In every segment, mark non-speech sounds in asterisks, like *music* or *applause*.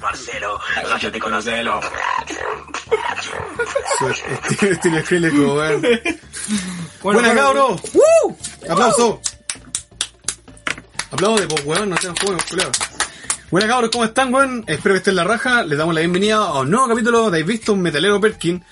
Marcelo, de conocerlo. Estilo, estilo Skrillex, weón. Bueno, Buena. ¡Woo! Aplauso. Aplaude, pues weón, no sean juegos, culiao. Buena cabros, ¿cómo están, weón? Espero que estén en la raja. Les damos la bienvenida a un nuevo capítulo de Habéis visto un metalero Perkin.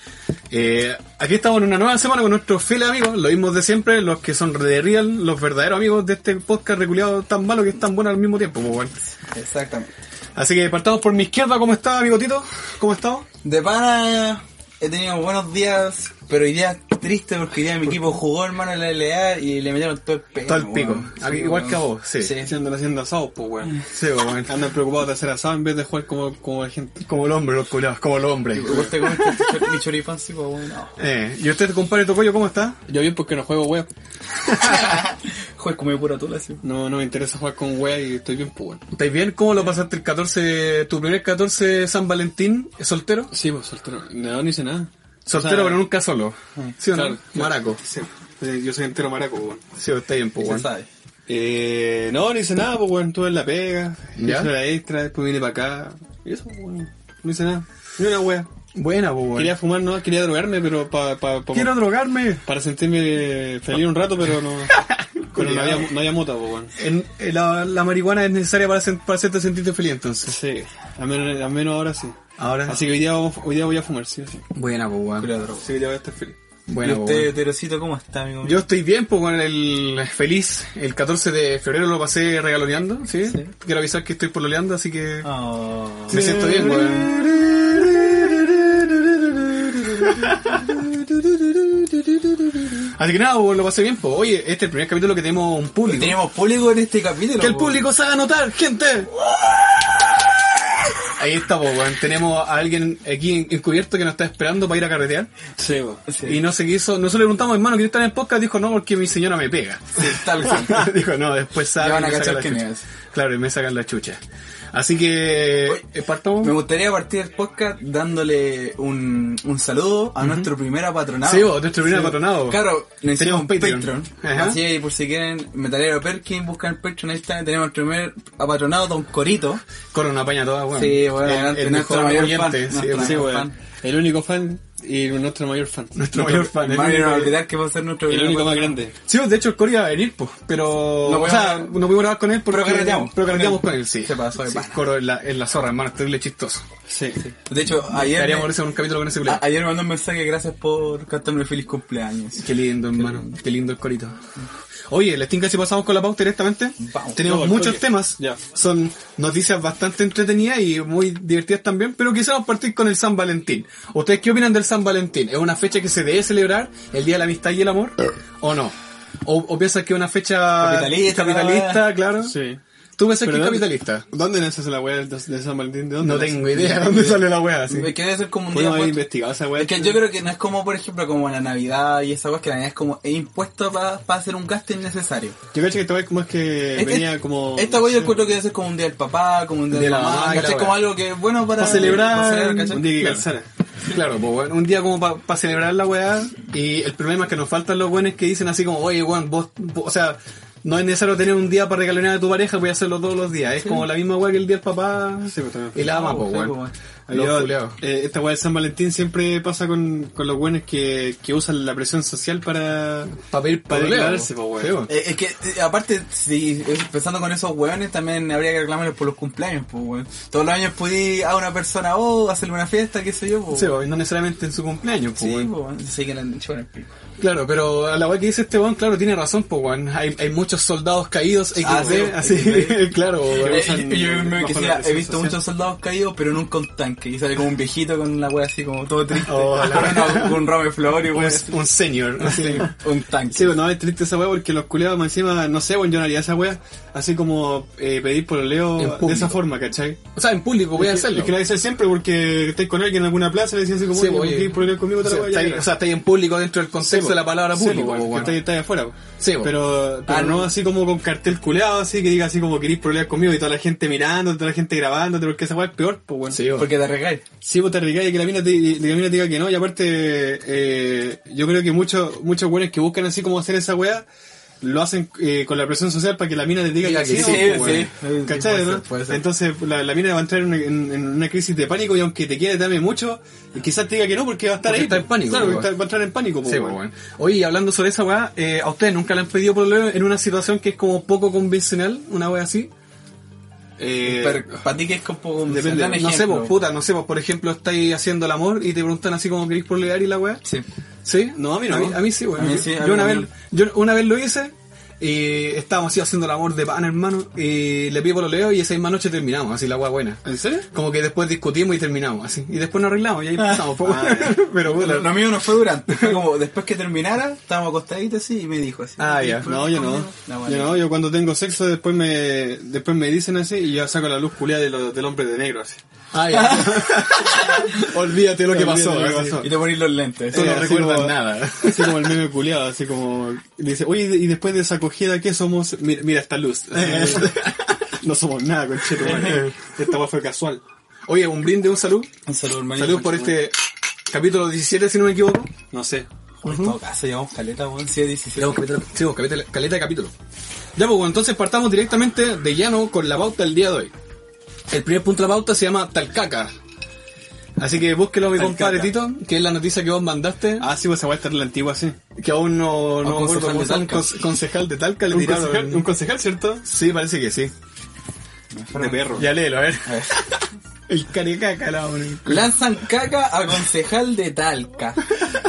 Eh, aquí estamos en una nueva semana con nuestros fieles amigos, los mismos de siempre, los que son de real, los verdaderos amigos de este podcast reculeado tan malo que es tan bueno al mismo tiempo, pues weón. Exactamente. Así que partamos por mi izquierda, ¿cómo está, amigo Tito? ¿Cómo está? De pana he tenido buenos días, pero hoy día triste porque día mi equipo jugó hermano en la LA y le metieron todo el pelo. Todo el pico. weón. Aquí, Sí, igual weón. que a vos, sí. Sí. Haciendo haciendo asados, pues weón. *laughs* Sí, weón. Andan preocupados de hacer asado en vez de jugar como, como la gente. Como el hombre, los culiados, como el hombre. ¿Vos te comes tu- mi choripán, sí, pues bueno. Eh, ¿Y usted, compadre Tocoyo, cómo está? Yo bien porque no juego wea. *laughs* Juez come pura tula, sí. No, no me interesa jugar con wea y estoy bien, pues weón. ¿Estáis bien? ¿Cómo lo pasaste el 14, tu primer 14 San Valentín? ¿Soltero? Sí, pues soltero. No, no hice nada. Soltero, O sea, pero nunca solo. ¿Sí o no? claro. Maraco. Sí. Yo soy entero maraco, weón. Sí, está bien, pues, weón. Eh, no, no hice nada, pues weón. Estuve en la pega. ¿Ya? Hice la extra, después vine para acá. Y eso, pues, weón. No hice nada. Ni una wea. Buena, weón. Quería fumar, no, quería drogarme, pero pa, pa, pa- Quiero drogarme. para sentirme feliz un rato, pero no. *laughs* pero no había, no había mota, pues. En- eh, la, la marihuana es necesaria para, sen- para hacerte sentirte feliz, entonces. Sí, al menos, al menos ahora sí. Ahora. Así que hoy día, hoy día voy a fumar, sí o sí. Buena. Así que hoy día voy a estar feliz. Buena, ¿Y usted, weón. Terosito, cómo está, amigo? Yo estoy bien, pues con el feliz. El 14 de febrero lo pasé regaloneando, ¿sí? Sí. Quiero avisar que estoy pololeando, así que Oh. me siento bien, weón. Así que nada, pues, lo pasé bien, pues. Oye, este es el primer capítulo que tenemos un público. Tenemos público en este capítulo. Que el po. público se haga notar, gente. Ahí está, pues, weón. Tenemos a alguien aquí encubierto que nos está esperando para ir a carretear. Sí. Sí. Y no se quiso, nosotros le preguntamos, hermano, ¿quieres estar en el podcast? Dijo, no, porque mi señora me pega. Sí, tal cual. *laughs* Dijo, no, después sabe Ya van a cachar quién es. Claro, y me sacan la chucha. Así que, eh, partamos. Me gustaría partir el podcast dándole un, un saludo a nuestro primer apatronado. Sí, vos, nuestro primer apatronado. Claro, necesitamos un Tenemos Patreon. Patreon. Ajá. Así que por si quieren Metalero Perkin, buscan el Patreon, ahí está, tenemos el primer apatronado, Don Corito. Corre una paña toda, weón. Sí, bueno, el, el nuestro mejor mayor oyente, fan, sí, nuestro sí, Sí, mayor. El único fan y nuestro mayor fan. Nuestro mayor fan. el único- olvidar que va a ser nuestro El único más grande. Sí, de hecho el Cori iba a venir, pues, pero... No o sea, pudimos- no pudimos grabar con él porque... Pero carreteamos. Pero carreteamos Con con él. sí. Se pasó de Sí. Coro en la, en la zorra, hermano, es terrible chistoso. Sí. De hecho, ayer, me, hacer un capítulo con ese ayer me mandó un mensaje, gracias por cantarme feliz cumpleaños. Qué lindo, hermano. Qué lindo el corito. Oye, ¿les tinca si pasamos con la pauta directamente? Vamos. Tenemos muchos temas. Ya. Son noticias bastante entretenidas y muy divertidas también, pero quisiéramos partir con el San Valentín. ¿Ustedes qué opinan del San Valentín? ¿Es una fecha que se debe celebrar, el Día de la Amistad y el Amor? ¿O no? ¿O, o piensas que es una fecha Capitalista, capitalista, la claro? Sí. ¿Tú piensas que Pero es ¿dónde- capitalista? ¿Dónde nace esa la weá de, San Valentín? ¿De dónde No nace? tengo idea de dónde sale la wea así. Es que debe ser como un día haber investigado esa weá. Es que yo creo que no es como, por ejemplo, como la Navidad y esa cosa que la Navidad es como es impuesto para hacer un gasto innecesario. Yo creo que esta weá como es que Este- venía como... Esta cosa yo encuentro que debe ser como un día del papá, como un día de, De la la mamá, la Como algo que es bueno para, Para celebrar, para celebrar, ¿cachai? Un día que Claro. calzara. Claro, pues bueno, un día como para celebrar la weá y el problema es que nos faltan los buenos que dicen así como, oye, weón, vos, vos- o sea, no es necesario tener un día para regalonear a tu pareja, voy a hacerlo todos los días. Es como la misma weá que el día del papá Sí, pues también. y la ama, pues Yo, eh, esta weá de San Valentín siempre pasa con, con los buenos que, que usan la presión social para... Para pedir Para declararse, po. pues, weón. Eh, es que, eh, aparte, si empezando con esos hueones, también habría que reclamarles por los cumpleaños, pues, weón. Todos los años pudí a una persona, oh, hacerle una fiesta, qué sé yo, pues. Sí, y no necesariamente en su cumpleaños, pues, Sí, weón. Sí, que pico. Claro, pero a la weá que dice este weón, claro, tiene razón, pues weón. Hay, hay muchos soldados caídos XD, Ah, sí, así, *laughs* claro. Eh, yo- me he visto social. muchos soldados caídos, pero nunca un tanque. Y sale como un viejito con la wea así como todo triste. Oh, la- *laughs* con un ramo de flor y Un, wea. un senior, así. Un tanque. Sí, bueno, es triste esa weá porque los culiados más encima, no sé, bueno, yo no haría esa weá, así como eh, pedir por leo de esa forma, ¿cachai? O sea, en público voy a Es que- hacerlo. Es que lo dice siempre porque estáis con alguien en alguna plaza y le decís así como, Sí, oye. ¿quieres pedir conmigo O otra sea, está Ya, ahí- ya. o sea, está ahí en público dentro del concepto Sí, de la palabra sí, público, que weón. estáis estáis afuera. Sí. Pero, pero Ah, no no. así como con cartel culeado, así que diga así como queréis problemas conmigo y toda la gente mirando, toda la gente grabándote, porque esa weá es peor, pues weón. Sí, po. Porque te arriesgáis. Sí, pues te arriesgas y que la mina te, y que la mina te diga que no. Y aparte, eh, yo creo que muchos muchos buenos que buscan así como hacer esa weá, lo hacen eh, con la presión social para que la mina les diga que, que sí. sí, pues, sí. weón. ¿Cachai, Puede no? ser, puede ser. Entonces, la, la mina va a entrar en una, en- en una crisis de pánico y aunque te quiera, te ame mucho, y quizás te diga que no porque va a estar Porque ahí. está en pánico, Claro, pues, porque está- va a entrar en pánico. pues, Sí, weón. pues, bueno. Oye, hablando sobre esa weá, eh, ¿a ustedes nunca le han pedido problema en una situación que es como poco convencional, una weá así? Eh, para ti que es como un Depende, no sé, ejemplo. pues, puta, no sé, pues, por ejemplo, estáis haciendo el amor y te preguntan así como queréis por leer y la weá. Sí. ¿Sí? No, a mí no, a mí, a mí sí, a yo una vez, yo una vez lo hice y estábamos así haciendo el amor de pan, hermano, y le pido por lo leo y esa misma noche terminamos, así la weá buena. ¿En serio? Como que después discutimos y terminamos, así. Y después nos arreglamos y ahí empezamos, pues, Ah, *laughs* Pero, puta. Lo, mío no fue durante, fue como después que terminara, estábamos acostaditos así y me dijo así. Ah, ya. No, yo no. No, bueno. Yo no, yo cuando tengo sexo después me después me dicen así y yo saco la luz culiada de lo- del hombre de negro así. Ah, ya. *laughs* Olvídate lo que pasó. Lo pasó. Y te ponís los lentes. Tú Sí, no recuerdas como- nada. Así como el meme culiado, así como dice, oye, y después de esa acogida, ¿qué somos? Mira, mira esta luz. *laughs* *laughs* no somos nada, concheto, Esta weá fue casual. Oye, un brinde, un salud. Un saludo, hermanito. Salud por este capítulo 17, si no me equivoco. No sé. En todo caso, llevamos caleta, weón. Sí, 17. Llevamos capítulo- sí, pues, caleta, caleta de capítulo. Ya, pues, entonces partamos directamente de llano con la pauta del día de hoy. El primer punto de la pauta se llama Talcaca. Así que búsquelo, mi compadre Tito, que es la noticia que vos mandaste. Ah, sí, pues está en la antigua, sí. que aún no, no Un acuerdo concejal cómo de un Talca. conce- concejal de Talca le Un tiraron. concejal, un concejal, ¿cierto? Sí, parece que sí. De perro. Ya léelo, a ver. A ver. *laughs* El carecaca la ponen. Lanzan caca a concejal de Talca.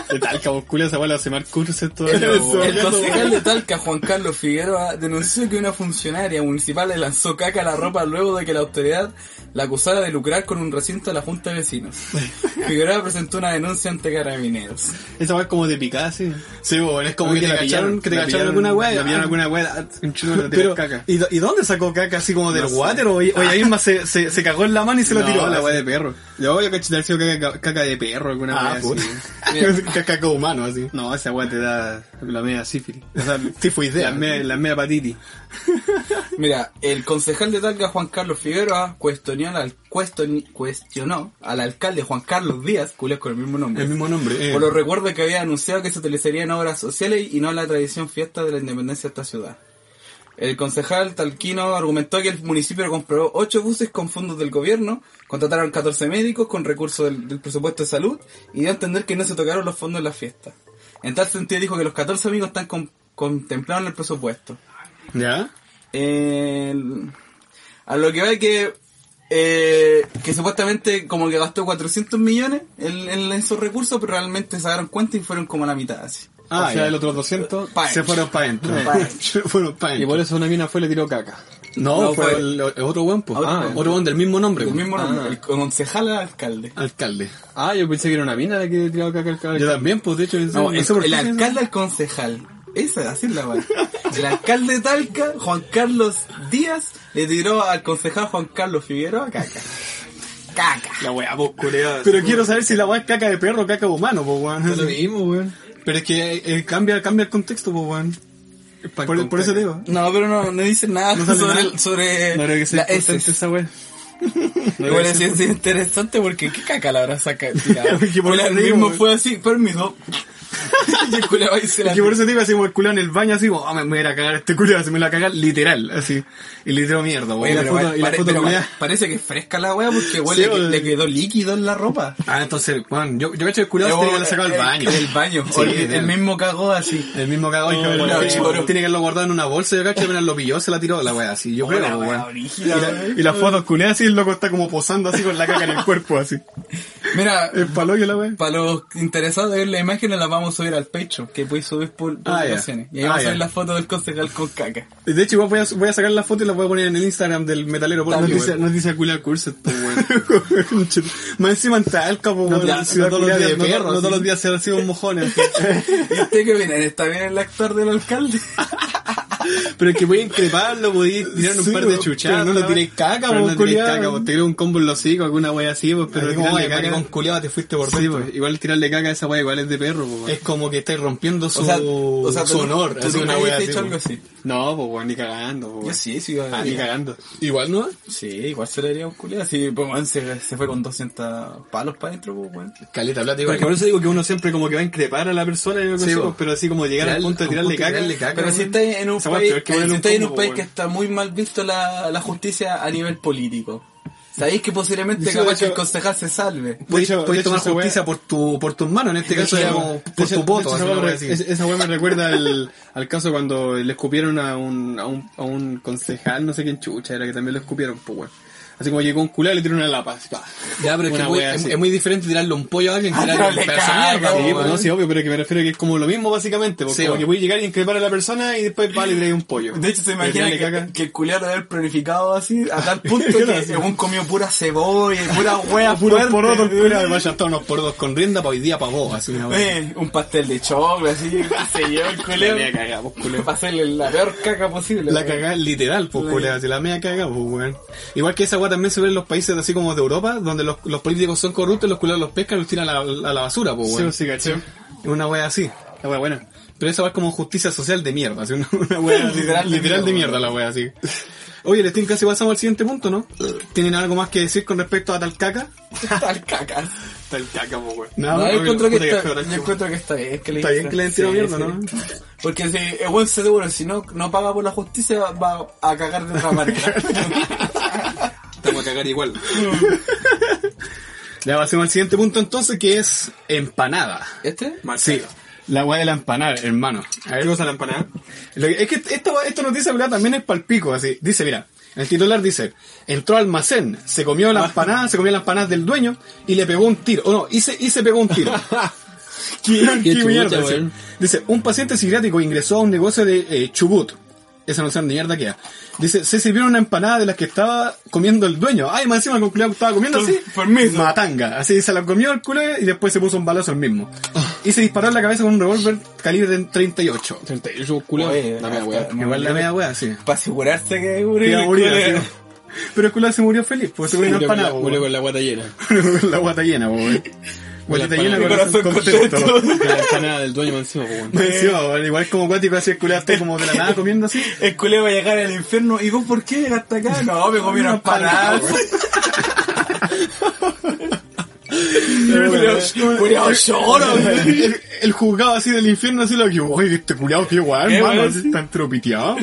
De Talca, vos esa weá la hace Marc Curses todavía. *laughs* El concejal de Talca, Juan Carlos Figueroa, denunció que una funcionaria municipal le lanzó caca a la ropa luego de que la autoridad la acusara de lucrar con un recinto de la Junta de Vecinos. *laughs* Figueroa presentó una denuncia ante carabineros. Esa weá es como de picada, sí. Sí, bueno, es como Oye, que te la cacharon, que te la cacharon alguna weá. La pillaron ah, alguna weá, ah, un chulo de caca. ¿y, do- ¿y dónde sacó caca así como del No water? O, o ella misma se, se, se cagó en la mano y se no, tiró. la weá de perro. Yo voy a cachetar sido caca, caca de perro, alguna Ah, weá puta. así. *laughs* caca humano, así. No, esa weá te da la media sífilis. O sea, Tifoidea. la media, la media hepatitis. *laughs* Mira, el concejal de Talca, Juan Carlos Figueroa, cuestionó al, cuestion- cuestionó al alcalde Juan Carlos Díaz, culias con el mismo nombre, El mismo nombre. eh. por los recuerdos que había anunciado que se utilizarían obras sociales y no la tradición fiesta de la independencia de esta ciudad. El concejal talquino argumentó que el municipio compró 8 buses con fondos del gobierno, contrataron 14 médicos con recursos del, del presupuesto de salud y dio a entender que no se tocaron los fondos en la fiesta. En tal sentido dijo que los 14 amigos están con- contemplados en el presupuesto. ¿Ya? El- a lo que va es que eh, que supuestamente como que gastó 400 millones en, en esos recursos, pero realmente se dieron cuenta y fueron como la mitad así. Ah, o sea, ya. el otro 200. Pa' Se fueron para adentro. Pa' *laughs* Se fueron para Y por eso una mina fue y le tiró caca. No, No, fue fue- el, el otro buen, pues. Otro Ah, buen. otro buen del mismo nombre. El pues. mismo nombre, el concejal al alcalde. Alcalde. Ah, yo pensé que era una mina la que le tiró caca al caca. Yo también, pues, de hecho, No, no, el, el alcalde al concejal. Esa, así es la weá. El alcalde de Talca, Juan Carlos Díaz, le tiró al concejal Juan Carlos Figueroa caca. Caca. La weá, vos. Pero quiero saber si la weá es caca de perro o caca humano, pues, weón. Es lo mismo, weón. Pero es que eh, cambia, cambia el contexto, pues, weón. Por, por eso te digo. No, pero no, no dicen nada No sobre, nada. sobre No creo que la sea importante heces. esa weá. *laughs* Igual es, es interesante porque qué caca la habrá sacado. *laughs* por Bueno, el mismo fue así, permiso. *laughs* y el culiao ahí se la que por eso te digo así como el culo en el baño, así como, ah, me me voy a ir a cagar este culo, así me lo va a cagar literal, así. Y le tiró mierda, weón. Y la foto, y la foto parece que es fresca la wea porque igual Sí, le, güey. le quedó líquido en la ropa. Ah, entonces, weón, yo, yo cacho que el culo se haberlo sacado al baño. El, baño. Sí, el, el mismo cagó así. El mismo cagó y Oh, la choro. tiene que haberlo guardado en una bolsa, yo cacho, apenas lo pilló, se la tiró la weá, así, yo creo, la wea weón. brígida, Y la-. Y las fotos culeadas así, el loco está como posando así con la caca en el cuerpo, así. Mira, El paloyo la weá. para los interesados de ver la imagen las vamos a subir al pecho, que puedes subir por Ah, publicaciones. Y ahí Ah, vamos a ver la foto del concejal con caca. De hecho, igual voy a, voy a sacar la foto y la voy a poner en el Instagram del metalero. Porque Dale, nos dice, nos dice culiar curset. Más encima en Talca, po, no todos los días- no- perro. no No todos los días se recibe un mojón. así. *laughs* ¿Y usted qué viene? ¿Está bien el actor del alcalde? *laughs* Pero es que podéis increparlo, podéis tirar un Sí, par de chuchadas. pero no le tiréis caca, pero po, no tiréis caca. Te tiras un combo en los hocicos, alguna wea así, pues, pero tirarle "Oye, caca. maricón culiao, te fuiste por Sí, dentro". pues, igual tirarle caca a esa wea igual es de perro, pues, Es como que estáis rompiendo su, O sea, o sea, su tú- honor. tú así nunca una wea así, hecho algo así. No, pues weón, ni cagando, pues, Yo sí, sí. Ah, ni cagando. Igual, ¿no? Sí, igual se le haría un culiado. Sí, pues weón, se, se fue con 200 palos para adentro, pues weón. Caleta, plata igual. Porque por eso digo que uno siempre como que va a increpar a la persona y algo Sí, así, po. pues, pero así como llegar al punto de a un tirarle punto de caca. tirarle caca. Pero si weón. estáis en un Esa weá país, peor que poner si un estáis en un combo, país weón. que está muy mal visto la, la justicia a nivel político. Sabéis que posiblemente Sí, capaz hecho- que el concejal se salve. Hecho, tomar wea- justicia por, tu, por tus manos, en este De caso hecho, de por tu de voto. esa weá me recuerda al, al caso cuando le escupieron a un, a un, a un concejal, no sé quién chucha, era que también lo escupieron, pues weón. Así como llegó un culé y le tiró una lapa. así. Ya, pero es que muy, es, muy diferente tirarle un pollo a alguien que tirarle un le pedazo de caga, mierda. Sí, pues, no, sí, obvio, pero que me refiero que es como lo mismo básicamente, porque Sí, como que voy a llegar y increpar a la persona y después vale y trae un pollo. De hecho, se Le imagina que, caca. que el culiado lo haber planificado así, a tal *laughs* punto que según comió pura cebolla y pura *laughs* wea Puro fuerte, poroto, weón. Mira, vaya hasta unos pordos con rienda para hoy día para vos, así una. Eh, un pastel de choclo, así, que se llevó el La culeo. media cagada, pues, culé. Para hacerle la peor caca posible. La cagada literal, pues, culea, si la media caga, pues, weón. Igual que esa weá también se ve en los países así como de Europa, donde los, los políticos son corruptos, los culeros los pescan y los tiran a la, a la basura, pues, Sí, weón. sí, caché. Una wea así. La wea buena. Pero esa es como justicia social de mierda, así una, una wea Literal *laughs* literal, de mierda, la wea así. Oye, les tienen casi pasamos al siguiente punto, ¿no? ¿Tienen algo más que decir con respecto a tal *laughs* caca? Tal caca. Está el caca, pues, weón. Nada, No, yo oye, encuentro que está, yo tal- encuentro que está bien que le Está bien que le Sí, mierda, sí. ¿no? Porque si el buen seguro, si no, no paga por la justicia, va a cagar de otra manera. *laughs* Estamos a cagar igual. *laughs* ya pasemos al siguiente punto entonces, que es empanada. ¿Este? Sí. La weá de la empanada, hermano. A ver, ¿Qué cosa la empanada? Que- es que esta, esta noticia ¿verdad? también es palpico, así. Dice, mira, el titular dice, entró al almacén, se comió la empanada, se comió la empanada del dueño y le pegó un tiro. O no, y se, y se pegó un tiro. *laughs* ¿Qué, qué chucha, mierda? Dice, weón. Dice, un paciente psiquiátrico ingresó a un negocio de eh, Chubut. Esa noción de mierda que era. Dice, se sirvieron una empanada de las que estaba comiendo el dueño. Ay, más encima el culiao estaba comiendo así. permiso. Matanga. Así se la comió el culo y después se puso un balazo el mismo. Y se disparó en la cabeza con un revólver calibre 38. 38 culo. Oye, La media no, Igual la media wea, sí. Para asegurarse que Iba murió a el morir. Pero el culo se murió feliz, pues se Murió con la- empanada, murió con la guata llena. weón. la guata llena, weón. Guatita la llena, empanada. corazón Corazón contento. contento. Con *laughs* la empanada del dueño encima, pues, weón, igual como cuático así el culo está como de la nada comiendo así. *laughs* El culero va a llegar al infierno. ¿Y vos por qué llegaste acá? No, me comí una empanada. Culeado lloro, el, el juzgado así del infierno así lo que, oye, este culiao qué guay, Qué hermano, así sí. tan tropiteado.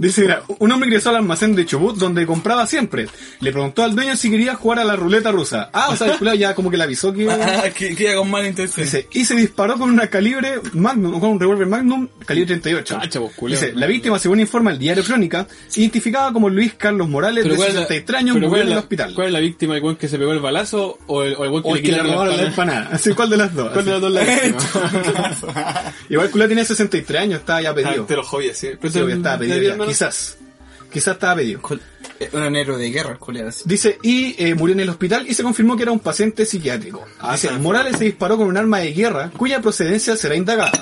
Dice, mira, un hombre ingresó al almacén de Chubut donde compraba siempre. Le preguntó al dueño si quería jugar a la ruleta rusa. Ah, o sea, el ya como que le avisó que... *laughs* Ah, que, que iba con mala intención. Dice, y se disparó con una calibre Magnum, con un revólver Magnum calibre 38. Cacha, vos, culiao. Dice, la víctima, según informa el diario Crónica, identificada como Luis Carlos Morales, de ¿cuál es la- 63 años, murió en el hospital. ¿Cuál es la víctima? ¿El weón que se pegó el balazo o el, o el weón que O le que le quitaron robaron la empanada? Así, ¿cuál de las dos? *laughs* ¿Cuál de las dos la? *laughs* Igual el culo tiene 63 años, estaba ya pedido. Ah, Te lo jodí, sí. Pero Sí, estaba pedido. Quizás. Quizás estaba pedido. Eh, Un negro de guerra. Dice, y eh, murió en el hospital y se confirmó que era un paciente psiquiátrico. Ah, Dice, está. Morales se disparó con un arma de guerra cuya procedencia será indagada.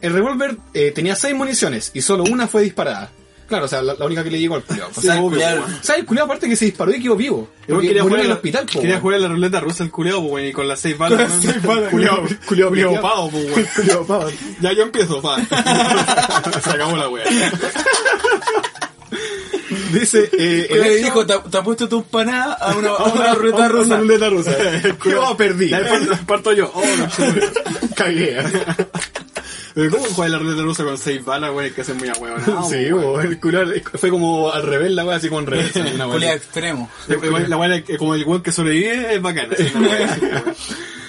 El revólver eh, tenía seis municiones y solo una fue disparada. Claro, o sea, la, la única que le llegó al culiao. O sea, Sí, el obvio, culiao- weón. o sea, el culiao aparte que se disparó y quedó vivo. Quería murió jugar en el hospital, po, Quería jugar a la ruleta rusa el pues, weón, y con las seis balas. ¿no? Seis balas, *laughs* culiao, culeado culiao. pavo. *laughs* Culiao, pavo. Ya yo empiezo, pa. *laughs* Se acabó la wea. Dice, eh, le dijo, te, te has puesto tu empanada a una, a una ruleta una rusa. ruleta rusa. Yo perdí. Parto, parto yo. Oh, no. Cagué. Pero ¿cómo juega la ruleta rusa con seis balas? Es que hace muy a huevo, *laughs* sí, weón, el culo fue como al revés la wea, así con revés. una wea Culero así. extremo. La weá como el weón que sobrevive es bacana. así.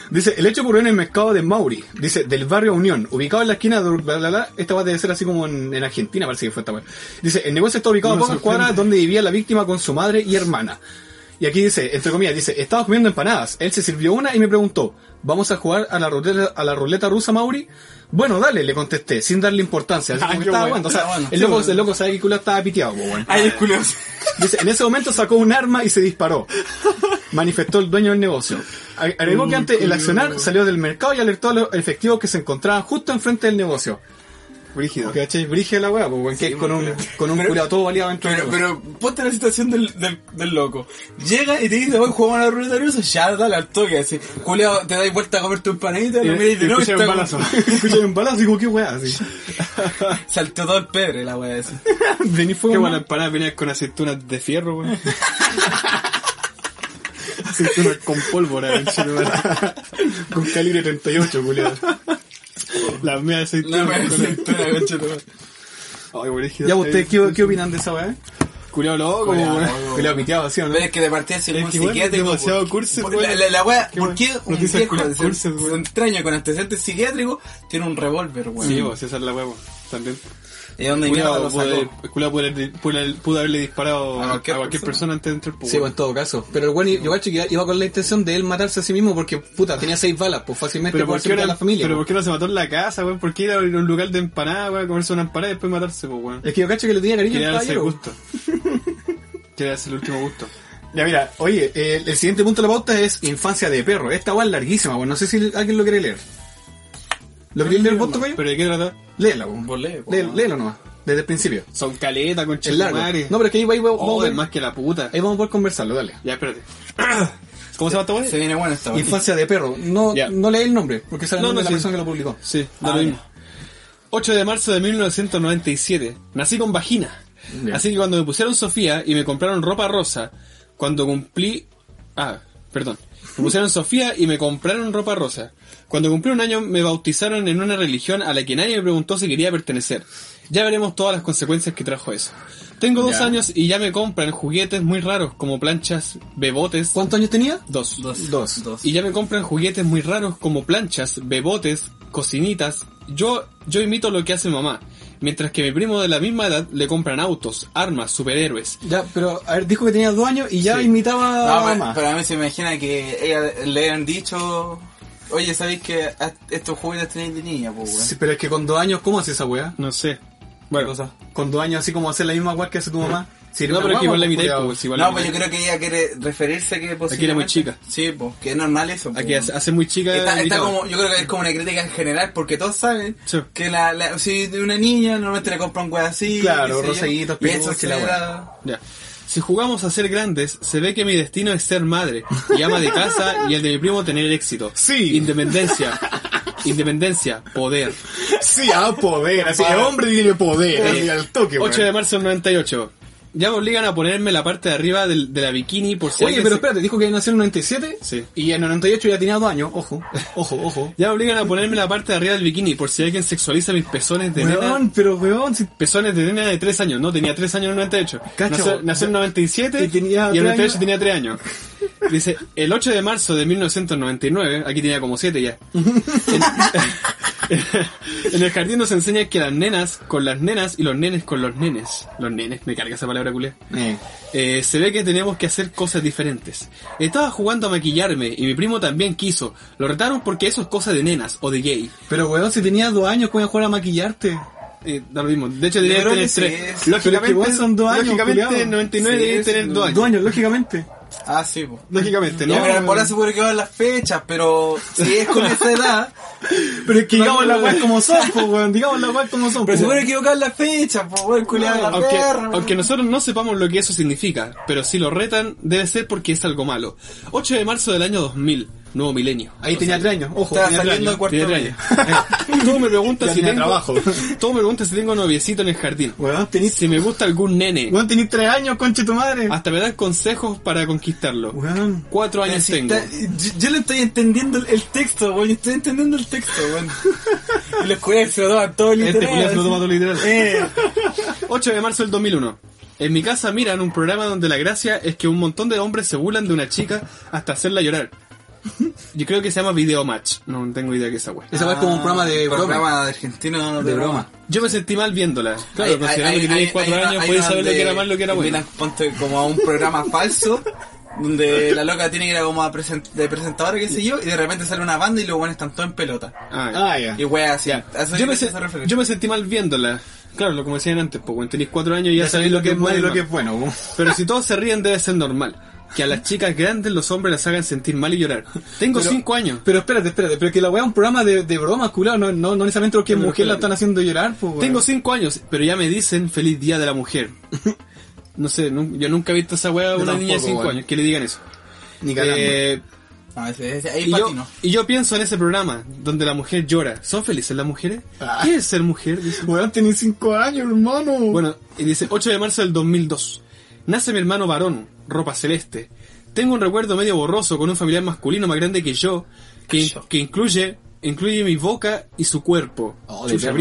Dice, el hecho ocurrió en el mercado de Mauri, dice, del barrio Unión, ubicado en la esquina de bla, bla, bla. esta va a debe ser así como en, en Argentina, parece que fue esta wea. Dice, el negocio está ubicado No a pocas cuadras donde vivía la víctima con su madre y hermana. Y aquí dice, entre comillas, dice, estaba comiendo empanadas. Él se sirvió una y me preguntó, ¿vamos a jugar a la ruleta, a la ruleta rusa, Mauri? Bueno, dale, le contesté, sin darle importancia. Así Ah, *laughs* como que estaba bueno, bueno. O sea, bueno. el loco, el loco sabe que culo estaba piteado, weón. Ay, el culero. Dice, en ese momento sacó un arma y se disparó. Manifestó el dueño del negocio. Agregó que ante el accionar salió del mercado y alertó a los efectivos que se encontraban justo enfrente del negocio. Brígido. ¿Cachai? Brígida la weá, pues, que es con un, con un Pero- culiao todo baleado dentro Pero, de pero ponte la situación del, del, del loco. Llega y te dice, voy jugamos a la ruleta rusa, ya dale al toque, así. Julio, te dais vuelta a comer tu empanadita, lo miras y de nuevo escuchar un balazo. *laughs* Escuchar un balazo y como, qué weá, así. *laughs* Salteó todo el pebre la wea así. *laughs* Vení Qué fuego, buena empanada venía con aceitunas de fierro, weón. Aceitunas con pólvora. Con calibre 38, culiao. *laughs* Las mías aceitunas. No me con- aceituna, conchetumare. Ay, brígido. Ya, ¿ustedes qué, qué opinan de esa weá? Loco, Culeado, loco. Culiao piteado, ¿sí o no? Pero es que de partida si Es un psiquiátrico. es demasiado cursi, por-. La, la, la wea, Qué ¿por bueno. qué un viejo un extraño con antecedentes psiquiátricos tiene un revólver, weón? Sí, vos, esa es la huevo. También. ¿Y dónde lo puede, puede, puede- pudo haberle disparado A a cualquier cualquier, persona. persona antes de entrar Sí, pues en todo caso. Pero el weón, yo cacho que iba con la intención de él matarse a sí mismo porque, puta, tenía seis balas, pues fácilmente Pero ¿por, qué hacer a la familia. pero pues. ¿por qué no se mató en la casa, weón? ¿Por qué ir a un lugar de empanada, weón? Comerse una empanada y después matarse, pues, weón? Es que yo cacho que le tenía cariño Quería al darse el caballero. gusto. *laughs* Quería darse el último gusto. Ya mira, oye, eh, el siguiente punto de la pauta es infancia de perro. Esta weá es larguísima, weón. No sé si alguien lo quiere leer. ¿Lo queréis leer vos, Tocayo? ¿Pero de qué trata? Léela. Vos po, Léelo, nomás, desde el principio. Son caleta, con Es largo. No, pero es que ahí, ahí vamos, Oh, vamos a es ver- más que la puta. ahí vamos a poder conversarlo, dale. Ya, espérate. *coughs* ¿Cómo se llama esta weón? Se viene bueno esta wea. Infancia de perro. No, Ya. no leí el nombre, porque sabe el No, nombre no, de la sí. persona que lo publicó. Sí, Ah, lo mismo. 8 de marzo de 1997. Nací con vagina. Ya. Así que cuando me pusieron Sofía y me compraron ropa rosa, cuando cumplí... Ah, perdón. Me pusieron Sofía y me compraron ropa rosa. Cuando cumplí un año me bautizaron en una religión a la que nadie me preguntó si quería pertenecer. Ya veremos todas las consecuencias que trajo eso. Tengo dos Ya. años y ya me compran juguetes muy raros como planchas, bebotes... ¿Cuántos años tenía? Dos. Dos. Dos. Dos. Y ya me compran juguetes muy raros como planchas, bebotes, cocinitas. Yo, yo imito lo que hace mamá. Mientras que mi primo de la misma edad le compran autos, armas, superhéroes. Ya, pero, a ver, dijo que tenía dos años y ya Sí. imitaba No, a mamá. pero a mí se me imagina que ella le han dicho, oye, ¿sabéis que a- estos juguetes tenéis de niña, pues, weón? Sí, pero es que con dos años, ¿cómo hace esa weá? No sé. ¿Qué Bueno, cosa? Con dos años así como hacer la misma weá que hace tu mamá. Sí, no, pero es que igual la imitáis, pues, igual No, pues yo creo que ella quiere referirse que Aquí era muy chica. Sí, pues, que es normal eso. pues, Aquí hace, hace muy chica. Está, está como, yo creo que es como una crítica en general, porque todos saben Sí. que la, la- si de una niña normalmente le compran weas así. Claro, eso peluche, se la Ya. Si jugamos a ser grandes, se ve que mi destino es ser madre y ama de casa y el de mi primo tener éxito. Sí. Independencia. Independencia. Poder. Sí, a poder. Así que hombre tiene poder. así, al toque, 8 de weón. marzo del 98. Ya me obligan a ponerme la parte de arriba del- de la bikini por si Oye, alguien pero se- espérate, dijo que nació en el 97 Sí. y en el 98 ya tenía dos años. Ojo, *laughs* ojo, ojo. Ya me obligan a ponerme la parte de arriba del bikini por si alguien sexualiza mis pezones de nena. Weón, pero weón, si Pezones de nena de 3 años, no, tenía 3 años en el 98. Cacha, nació, nació en el 97 Y tenía en el tres 98 años. tenía 3 años. Dice, el 8 de marzo de 1999, aquí tenía como 7 ya. *laughs* *laughs* En, el jardín nos enseña que las nenas con las nenas y los nenes con los nenes. Los nenes, me carga esa palabra culé. Eh. Eh, se ve que tenemos que hacer cosas diferentes. Estaba jugando a maquillarme y mi primo también quiso. Lo retaron porque eso es cosa de nenas o de gay. Pero weón, si tenías dos años, ¿cómo iba a jugar a maquillarte? Eh, da lo mismo. De hecho, debería tener tres. sí. Lógicamente, son dos años, lógicamente culiao. en 99 Sí, debería sí, tener dos años. Dos años, lógicamente. Ah, sí, pues. Lógicamente, ¿no? Ya, pero bola se puede quedar las fechas, pero si es con *laughs* esa edad, Pero es que digamos las weas como son, pues weón. Digamos las weas como son. pero po, se puede equivocar las fechas, pues, weón, culiado la aunque, perra, aunque nosotros no sepamos lo que eso significa, pero si lo retan, debe ser porque es algo malo. 8 de marzo del año 2000, nuevo milenio. Ahí tenía tres años, ojo, Estaba tenía tres saliendo años. de cuarto tres medio. años. *laughs* Todo me pregunta si tenía tengo trabajo. *laughs* Todo me pregunta si tengo noviecito en el jardín. Tenís, Si me gusta algún nene. weón, tenís tres años, conche tu madre. Hasta me dan consejos para conquistarlo. Weón. Cuatro años Si tengo. está- yo, yo le estoy entendiendo el, texto, weón, yo estoy entendiendo el texto, weón. *laughs* y los se lo toman todo Este literal. culiao se lo toma todo literal. Eh, 8 de marzo del 2001. En mi casa miran un programa donde la gracia es que un montón de hombres se burlan de una chica hasta hacerla llorar. Yo creo que se llama Video Match. No tengo idea que esa wea. Esa wea es como un programa de broma. programa de argentino De broma. Yo me sentí mal viéndola. Claro, Hay- considerando hay- que tenéis hay- 4 hay una- años, hay podéis una saber lo que donde era mal, lo que era bueno. invitan, ponte como a un programa falso donde *laughs* la loca tiene que ir a como a present- de presentadora, qué sé yo, y de repente sale una banda y los buenos están todos en pelota. Ah, ya. Ah, ya. Y wea así. Ya. A eso Yo, me se se- refiere. yo me sentí mal viéndola. Claro, lo como decían antes, pues cuando tenéis 4 años ya, Ya sabéis lo que es malo y lo que es bueno. Pero si todos se ríen debe ser normal. Que a las chicas grandes los hombres las hagan sentir mal y llorar. Tengo Pero- 5 años. Pero espérate, espérate, pero que la weá es un programa de, de bromas, culado, no, no, no necesariamente lo que Pero mujer la están haciendo llorar, pues. Tengo 5 años, pero ya me dicen feliz día de la mujer. *laughs* No sé, nu- yo nunca he visto a esa weá a una niña de tampoco, 5 weón. años, que le digan eso. Ni. Eh, No, ese, ese, ahí y, yo, y yo pienso en ese programa donde la mujer llora. ¿Son felices las mujeres? Ah. ¿Qué es ser mujer? Dice. Weón, tenés cinco años, hermano. Bueno, y dice 8 de marzo del 2002. Nace mi hermano varón, ropa celeste. Tengo un recuerdo medio borroso con un familiar masculino más grande que yo, que, que incluye incluye mi boca y su cuerpo. Oh, Chucha.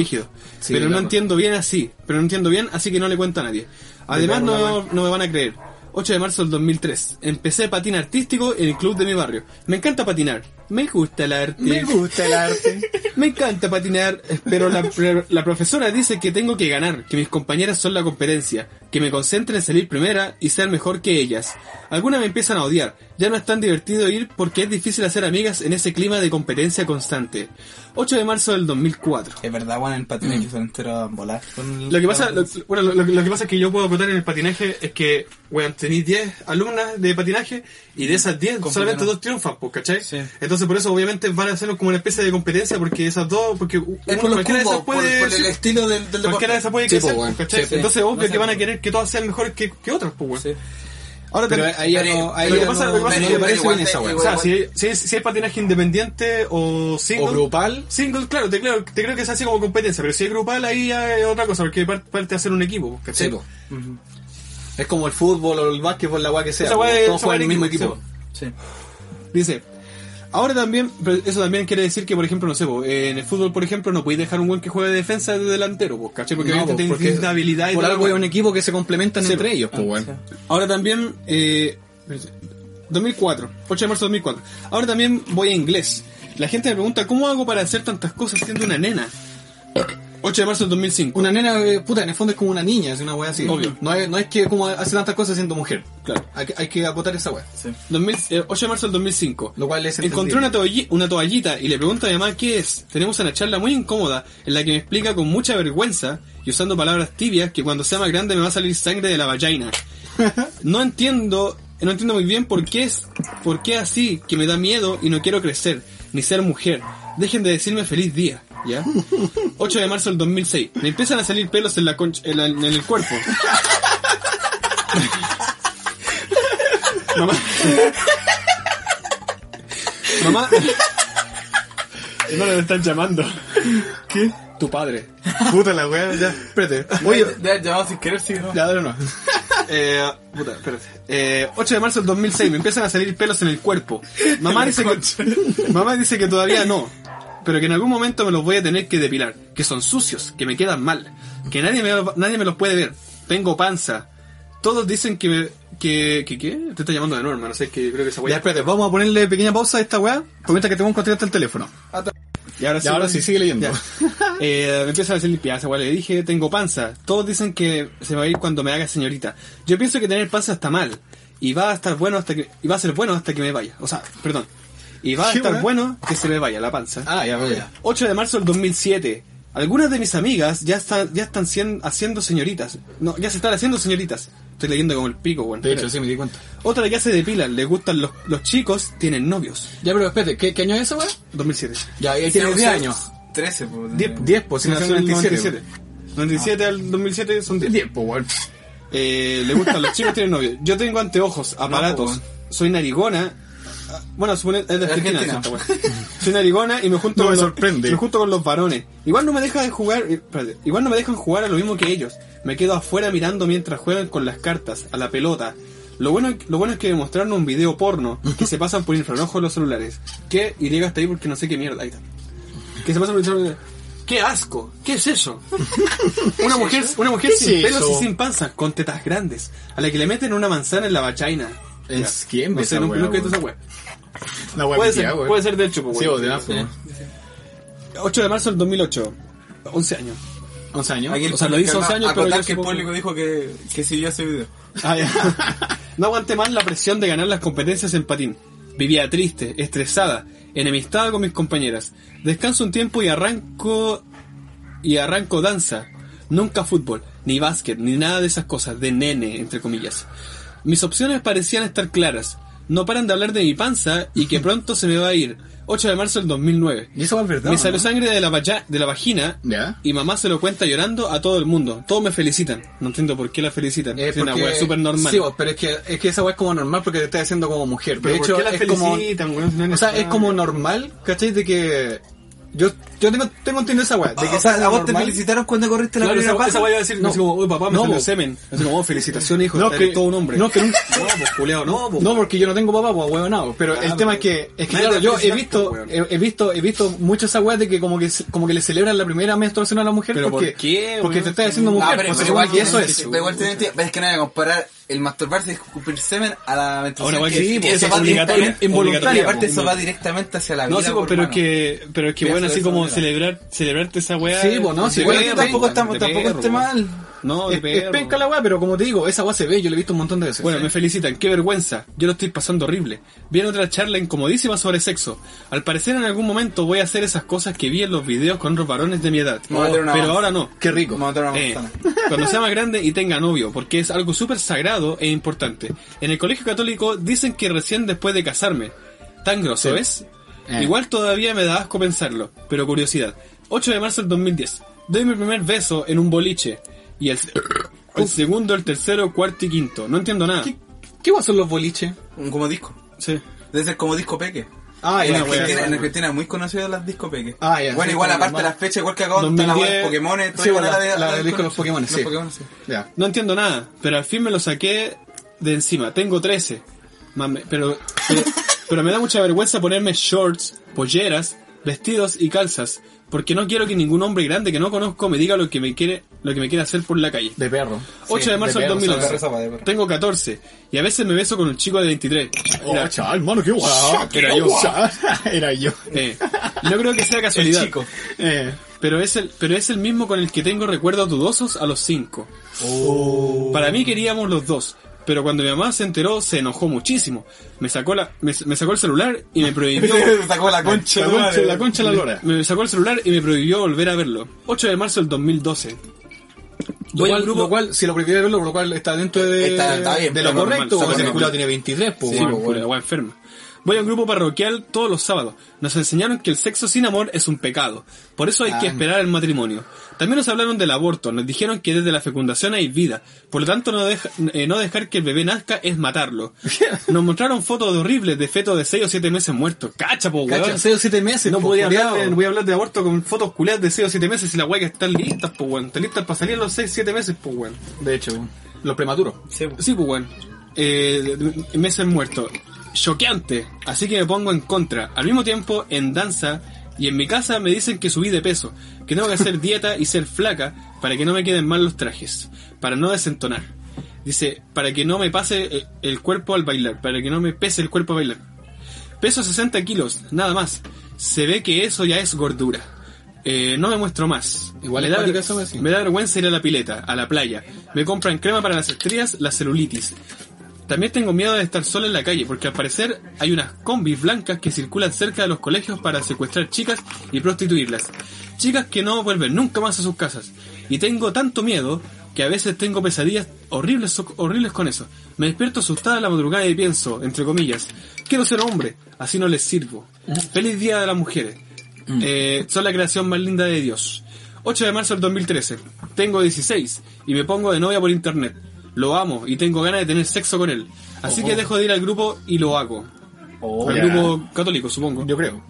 Sí, pero no entiendo bien así. Pero no entiendo bien, así que no le cuento a nadie. Además, no, no me van a creer. 8 de marzo del 2003. Empecé patín artístico en el club de mi barrio. Me encanta patinar. Me gusta el arte. Me gusta el arte. *laughs* Me encanta patinar, pero la, *laughs* la profesora dice que tengo que ganar, que mis compañeras son la competencia, que me concentre en salir primera y ser mejor que ellas. Algunas me empiezan a odiar, ya no es tan divertido ir porque es difícil hacer amigas en ese clima de competencia constante. 8 de marzo del 2004. Es verdad, bueno, el patinaje se entero a volar. con Lo que pasa, lo, bueno, lo, lo que pasa es que yo puedo acotar en el patinaje es que, weón, tenéis 10 alumnas de patinaje y de esas 10 solamente dos triunfan, pues, ¿cachai? Sí. Entonces por eso obviamente van a hacerlo como una especie de competencia porque esas dos, porque Es uno- cualquiera de esas cubos, por, puede... por el estilo del, del deporte. Cualquiera de esas puede Sí, crecer, po, weón. ¿cachai? Sí, sí. Entonces obvio No que van a po. Querer que todas sean mejores que, que otras, pues, weón. Sí. Ahora Pero ahí ya pero- no, ahí lo que pasa- no- lo que pasa no es me que parece bien esa weá. O sea, si, si, si es patinaje independiente o single... O grupal. Single, claro, te creo, te creo que es así como competencia, pero si es grupal ahí ya es otra cosa, porque par- parte de hacer un equipo, ¿cachai? Sí, po. Es como el fútbol o el básquetbol, la weá que sea. Esa po. weá es- Todos esa juegan en el mismo equipo, equipo. Sí. Dice, ahora también, pero eso también quiere decir que, por ejemplo, no sé, po, eh, en el fútbol, por ejemplo, no podéis dejar un buen que juegue de defensa de delantero, pues, ¿cachai? Porque No, obviamente po, tiene porque habilidades. y Por algo es un equipo que se complementan Sí, entre po. ellos, pues, weón. Ahora también, eh, 2004, 8 de marzo de 2004. Ahora también voy a inglés. La gente me pregunta, ¿cómo hago para hacer tantas cosas siendo una nena? 8 de marzo del 2005. Una nena, eh, puta, en el fondo es como una niña, es una weá así. Obvio. No es, no es que como hace tantas cosas siendo mujer. Claro. Hay, que- hay que acotar esa weá. 2000, eh, 8 de marzo del 2005. Lo cual es Encontré entendible. una, toalli- una toallita y le pregunto a mi mamá qué es. Tenemos una charla muy incómoda en la que me explica con mucha vergüenza y usando palabras tibias que cuando sea más grande me va a salir sangre de la vagina. *laughs* No entiendo, no entiendo muy bien por qué es, por qué así, que me da miedo y no quiero crecer, ni ser mujer. Dejen de decirme feliz día, ¿ya? 8 de marzo del 2006. Me empiezan a salir pelos en la concha, en, la- en el cuerpo. Mamá. Mamá. Hermano, me están llamando. ¿Qué? Tu padre. Puta la weá, ya. Espérate. Oye, ya llamado sin querer, sí, ¿no? ya, no, no. Eh, puta, espérate. Eh, 8 de marzo del 2006, me empiezan a salir pelos en el cuerpo. Mamá dice que, mamá dice que todavía no, pero que en algún momento me los voy a tener que depilar. Que son sucios, que me quedan mal, que nadie me, nadie me los puede ver. Tengo panza. Todos dicen que me, que, que, ¿qué? Te está llamando de norma, no sé, que creo que esa Ya, weá. espérate, vamos a ponerle pequeña pausa a esta weá. Mientras que te voy a contestar el teléfono. Y ahora Y ahora weón. sí, sigue leyendo. Ya. *laughs* Eh, me empieza a decir limpieza, igual le dije, tengo panza. Todos dicen que se me va a ir cuando me haga señorita. Yo pienso que tener panza está mal. Y va a estar bueno hasta que, y va a ser bueno hasta que me vaya. O sea, perdón. Y va a ¿Qué estar weá? bueno que se me vaya la panza. Ah, ya, ya. 8 de marzo del 2007. Algunas de mis amigas ya están, ya están cien- haciendo señoritas. No, ya se están haciendo señoritas. Estoy leyendo como el pico, weón. De hecho, sí me di cuenta. Otra ya se depilan, les gustan los, los chicos, tienen novios. Ya, pero espérate, ¿qué, qué año es esa weá? 2007. Ya, ahí tiene 10 años. 13, pues. 10, 10, pues, si nació en el 97. 97 al 2007 son 10. 10, pues, weón. Eh, le gustan los chicos, tienen novio. Yo tengo anteojos, aparatos, pues, soy narigona. Bueno, supone, es de Argentina. Argentina. Soy narigona y me junto, No con me los- sorprende. me junto con los varones. Igual no me dejan jugar, eh, espérate, igual no me dejan jugar a lo mismo que ellos. Me quedo afuera mirando mientras juegan con las cartas, a la pelota. Lo bueno, lo bueno es que mostraron un video porno que se pasan por infrarrojo los celulares. Que, y llega hasta ahí porque no sé qué mierda. Ahí está. Que se pasan por infrarrojo. ¡Qué asco! ¿Qué es eso? *laughs* Una mujer, una mujer ¿Qué sin es pelos y sin panza, con tetas grandes, a la que le meten una manzana en la vagina. Es quién No sé, nunca he visto esa wea. La weá Puede ser, puede ser de hecho, pues, Sí, vos de más, pues. 8 de marzo del 2008. 11 años. 11 años. Aquí el O sea, lo hizo 11 años, pero yo que el público dijo que, que siguió ese video. Ah, ya. *laughs* no aguanté más la presión de ganar las competencias en patín. Vivía triste, estresada, enemistada con mis compañeras. Descanso un tiempo y arranco y arranco danza. Nunca fútbol, ni básquet, ni nada de esas cosas de nene, entre comillas. Mis opciones parecían estar claras. No paran de hablar de mi panza y que *laughs* pronto se me va a ir. 8 de marzo del 2009. Y eso es verdad. Me ¿no? salió sangre de la, vaya- de la vagina Ya. y mamá se lo cuenta llorando a todo el mundo. Todos me felicitan. No entiendo por qué la felicitan. Eh, es una wea súper normal. Sí, pero es que, es que esa weá es como normal porque te estás haciendo como mujer. Pero de ¿por hecho, qué la es como. felicitan? No es O sea, es como normal, ¿cachai? De que. Yo, yo tengo, tengo entendido esa weá. De que o sea, a vos te normal. felicitaron cuando corriste la Claro, primera esa, esa wea iba a decir, No. así como, uy, papá, me No, salió po. semen. Así como, oh, felicitaciones, hijo, No, que- todo un hombre. no, que nunca- *laughs* No, pues, culeado, no. No, porque yo no tengo papá, pues weón, no. Pero el Ah, tema es que, es que claro, te yo he visto, he, he visto, he visto mucho esa weá de que como que, como que le celebran la primera menstruación a la mujer ¿Pero porque, por qué, porque te estás haciendo No, mujer, pero, pues, pero igual que eso es. pero igual tiene sentido. Es que no hay que comparar el masturbarse y escupir semen a la menstruación. Ahora, que- sí, que pues, eso es va involuntario, aparte pues. eso va directamente hacia la vida. No, sí, pues, pero es que, pero es que bueno, así como celebrar, celebrarte esa weá. Sí, pues, no, perro, tampoco estamos- tampoco esté mal. No, de Es, es penca la weá, pero como te digo, esa weá se ve, yo la he visto un montón de veces. Bueno, me felicitan, qué vergüenza. Yo lo estoy pasando horrible. Viene otra charla incomodísima sobre sexo. Al parecer en algún momento voy a hacer esas cosas que vi en los videos con otros varones de mi edad. Una Pero manzana. ahora no. Qué rico. Eh, *laughs* cuando sea más grande y tenga novio, porque es algo súper sagrado e importante. En el colegio católico dicen que recién después de casarme. Tan grosso es. Eh. Igual todavía me da asco pensarlo, pero curiosidad. 8 de marzo del 2010. Doy mi primer beso en un boliche. Y el, el segundo, el tercero, cuarto y quinto. No entiendo nada. ¿Qué, qué son los boliches? Un- Como disco. Sí. Debe ser como disco peque. Ah, en, ya, Argentina, en Argentina es muy conocido las disco peque. Ah, ya, Bueno, sí, igual aparte de normal. las fechas, igual que acá donde la 2010, weá de Pokémon, todo sí, igual la- la a del disco de los Pokémon, los sí. Pokémon, sí. Ya. No entiendo nada, pero al fin me lo saqué de encima. Tengo 13. Mame, pero, pero, pero me da mucha vergüenza ponerme shorts, polleras, vestidos y calzas, porque no quiero que ningún hombre grande que no conozco me diga lo que me quiere, lo que me quiere hacer por la calle. De perro. 8 de marzo del perro, 2011. de perro, sopa de perro. Tengo 14 y a veces me beso con un chico de 23. Oh, Era- chaval, mano, qué guau. Era yo. *laughs* Era yo. eh, no creo que sea casualidad. chico. Eh. Pero es el, pero es el mismo con el que tengo recuerdos dudosos a los 5. Para mí queríamos los dos, pero cuando mi mamá se enteró se enojó muchísimo. Me sacó la, me, me sacó el celular y me prohibió. *laughs* Sacó la concha. La concha, la concha la lora. Me sacó el celular y me prohibió volver a verlo. 8 de marzo del 2012. Lo cual, grupo- lo cual, si lo prohibió verlo, por lo cual está dentro de, Está- está bien, de lo correcto, normal. culo tiene 23, pues. Sí, weón. pues, enferma. Voy a un grupo parroquial todos los sábados. Nos enseñaron que el sexo sin amor es un pecado. Por eso hay que Ah. esperar el matrimonio. También nos hablaron del aborto. Nos dijeron que desde la fecundación hay vida. Por lo tanto, no, deja- eh, no dejar que el bebé nazca es matarlo. *laughs* Nos mostraron fotos de horribles de fetos de 6 o 7 meses muertos. Cacha, po, Cacha, weón. 6 o 7 meses, No po, podía hablar, de, voy a hablar de aborto con fotos culiadas de 6 o 7 meses y la weá que están listas, pues weón. Están listas para salir a los 6 7 meses, pues weón. De hecho, los prematuros. Sí, pues. Sí, weón. Eh, meses muertos. Choqueante. Así que me pongo en contra. Al mismo tiempo, en danza y en mi casa me dicen que subí de peso. Que tengo que hacer *laughs* dieta y ser flaca para que no me queden mal los trajes. Para no desentonar. Dice, para que no me pase el, el cuerpo al bailar. Para que no me pese el cuerpo al bailar. Peso 60 kilos, nada más. Se ve que eso ya es gordura. Eh, no me muestro más. Igual me da, me da vergüenza ir a la pileta, a la playa. Me compran crema para las estrías, la celulitis. También tengo miedo de estar sola en la calle, porque al parecer hay unas combis blancas que circulan cerca de los colegios para secuestrar chicas y prostituirlas. Chicas que no vuelven nunca más a sus casas. Y tengo tanto miedo que a veces tengo pesadillas horribles, horribles con eso. Me despierto asustada en la madrugada y pienso, entre comillas, quiero ser hombre, así no les sirvo. Feliz Día de las Mujeres. Eh, son la creación más linda de Dios. 8 de marzo del 2013. Tengo 16 y me pongo de novia por internet. Lo amo y tengo ganas de tener sexo con él. Así que dejo de ir al grupo y lo hago. al ya. grupo católico, supongo. Yo creo.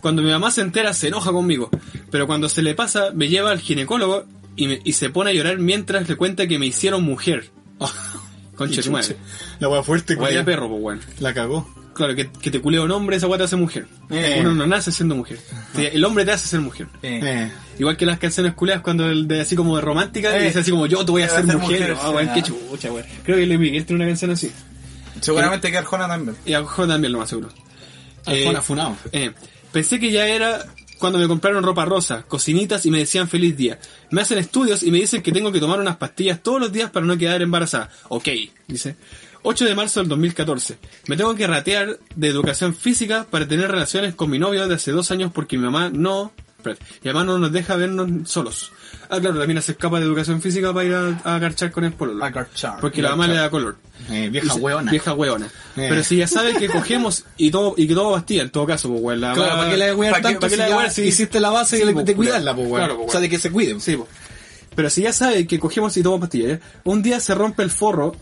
Cuando mi mamá se entera se enoja conmigo, pero cuando se le pasa me lleva al ginecólogo y, me- y se pone a llorar mientras le cuenta que me hicieron mujer. *laughs* Concha de tu madre. La wea fuerte, Guay de culiao. perro, pues weón. La cagó. Claro, que, que te culea un hombre, esa weá te hace mujer. Eh. Uno no nace siendo mujer. El hombre te hace ser mujer. Eh. Eh. Igual que las canciones culeas cuando el de así como de romántica Eh. y dice así como yo te voy a hacer mujer. mujer, Ah, weón, sí, qué chucha, weón. Creo que Luis Miguel tiene una canción así. Seguramente que Arjona también. Y a Jorge también lo más seguro. Arjona Eh, funado. eh, pensé que ya era cuando me compraron ropa rosa, cocinitas y me decían feliz día. Me hacen estudios y me dicen que tengo que tomar unas pastillas todos los días para no quedar embarazada. Ok, dice. 8 de marzo del 2014. Me tengo que ratear de educación física para tener relaciones con mi novio de hace dos años porque mi mamá no Pratt. Y además no nos deja vernos solos. Ah, claro, la mina se escapa de educación física para ir a, a garchar con el pololo. A garchar. Porque la mamá le da color. Eh, vieja se- hueona. Vieja hueona. Eh. Pero si ya sabe que cogemos y todo, y que todo pastilla, en todo caso, pues, weón, la Claro, va- ¿para qué le voy a ¿para dar qué- tanto para qué si le voy a ya dar si- hiciste la base Sí, de, pues, de culiao. cuidarla, pues, weón. Claro, pues, O sea, de que se cuiden. Sí, po. Pero si ya sabe que cogemos y tomamos pastillas, ¿ya? un día se rompe el forro,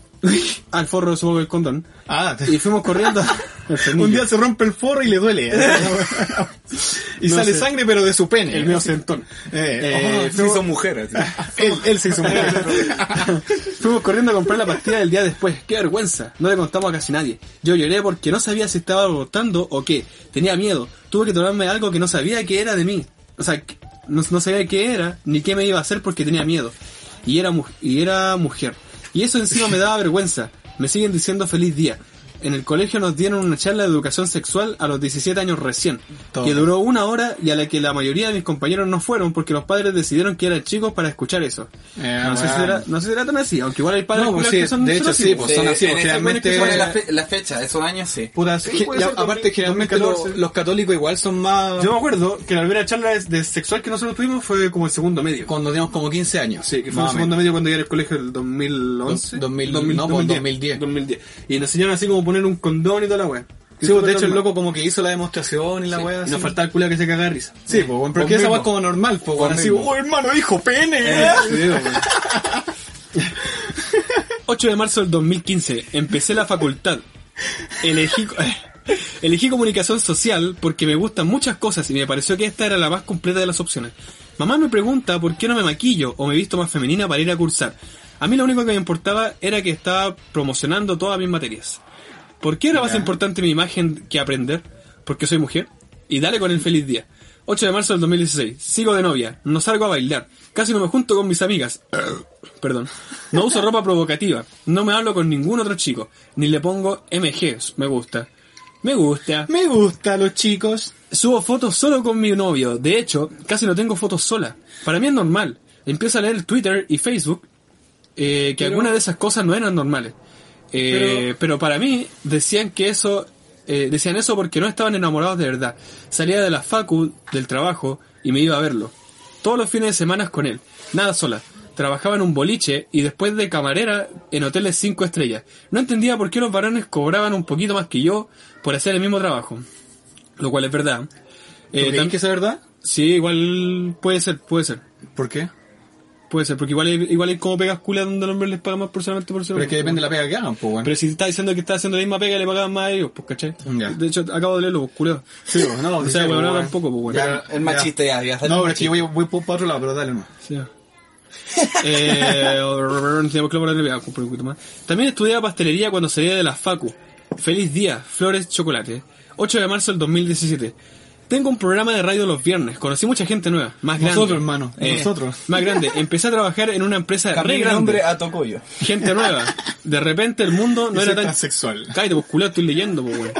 al forro supongo el condón, Ah, y fuimos corriendo. *laughs* un día se rompe el forro y le duele. *laughs* y No sale sé. sangre, pero de su pene. el medio centón. Eh, Eh, Sí, son mujeres. él, él se hizo mujer. *laughs* Fuimos corriendo a comprar la pastilla del día después. ¡Qué vergüenza! No le contamos a casi nadie. Yo lloré porque no sabía si estaba abortando o qué. Tenía miedo. Tuve que tomarme algo que no sabía que era de mí. O sea, no, no sabía qué era ni qué me iba a hacer porque tenía miedo. Y era, mu- y era mujer. Y eso encima me daba vergüenza. Me siguen diciendo feliz día. En el colegio nos dieron una charla de educación sexual a los 17 años recién, Todo. que duró una hora y a la que la mayoría de mis compañeros no fueron porque los padres decidieron que eran chicos para escuchar eso. Eh, no, sé si era, no sé si era tan así, aunque igual hay padres No, pues sí, que son de hecho así, sí, pues. son así, pues, generalmente- momento pone la, fe- la fecha, esos años sí. Puta, Sí, ya- aparte, generalmente los, 2014. los católicos igual son más. Yo me acuerdo que la primera charla de, de sexual que nosotros tuvimos fue como el segundo medio. cuando teníamos como 15 años. Sí, que fue el segundo medio cuando llegué al colegio del 2011. Dos- 2000, no, pues, 2010. 2010. Y nos enseñaron así como poner un condón y toda la wea. Sí, pues, de hecho el loco como que hizo la demostración y la Sí, wea. y nos faltaba el culo que se cagaba de risa. Sí, pues, bueno, pero Vos que esa wea es como normal, pues, bueno, así, oh, hermano, dijo pene. Sí, weón. *laughs* 8 de marzo del 2015. Empecé la facultad. Elegí, *laughs* elegí comunicación social porque me gustan muchas cosas y me pareció que esta era la más completa de las opciones. Mamá me pregunta por qué no me maquillo o me visto más femenina para ir a cursar. A mí lo único que me importaba era que estaba promocionando todas mis materias. ¿Por qué era más importante mi imagen que aprender? Porque soy mujer. Y dale con el feliz día. 8 de marzo del 2016. Sigo de novia. No salgo a bailar. Casi no me junto con mis amigas. *coughs* Perdón. No uso ropa provocativa. No me hablo con ningún otro chico. Ni le pongo MG. Me gusta. Me gusta. Me gusta los chicos. Subo fotos solo con mi novio. De hecho, casi no tengo fotos sola. Para mí es normal. Empiezo a leer Twitter y Facebook eh, que algunas de esas cosas no eran normales. Eh, pero, para mí decían que eso, eh, decían eso porque no estaban enamorados de verdad. Salía de la facu, del trabajo y me iba a verlo. Todos los fines de semana con él. Nada sola. Trabajaba en un boliche y después de camarera en hoteles 5 estrellas. No entendía por qué los varones cobraban un poquito más que yo por hacer el mismo trabajo. Lo cual es verdad. ¿Tú Eh, que es verdad? Sí, igual puede ser, puede ser. ¿Por qué? Puede ser, porque igual hay, igual hay como pegas culas donde los hombres les pagan más por solamente por ser Pero es que depende de la pega que hagan, pues, bueno. Pero si está diciendo que está haciendo la misma pega, le pagaban más a ellos, pues, ¿cachai? Ya. De hecho, acabo de leerlo, pues, culeo. Sí, *laughs* pues, no, O sí, sea, pues, bueno, bueno. tampoco, pues, bueno. Ya, El machista ya, ya No, pero es que yo voy, voy por para otro lado, pero dale nomás. Sí. *laughs* eh, más. También estudiaba pastelería cuando salía de la Facu. Feliz día, flores, chocolate. 8 de marzo del 2017. Tengo un programa de radio los viernes. Conocí mucha gente nueva, más grande. Nosotros, hermano, Eh, nosotros. Más grande. Empecé a trabajar en una empresa re Cambié el grande. nombre a Tocoyo. gente nueva. De repente el mundo no *laughs* era tan transexual. Cállate, pues culo, estoy leyendo, pues weón.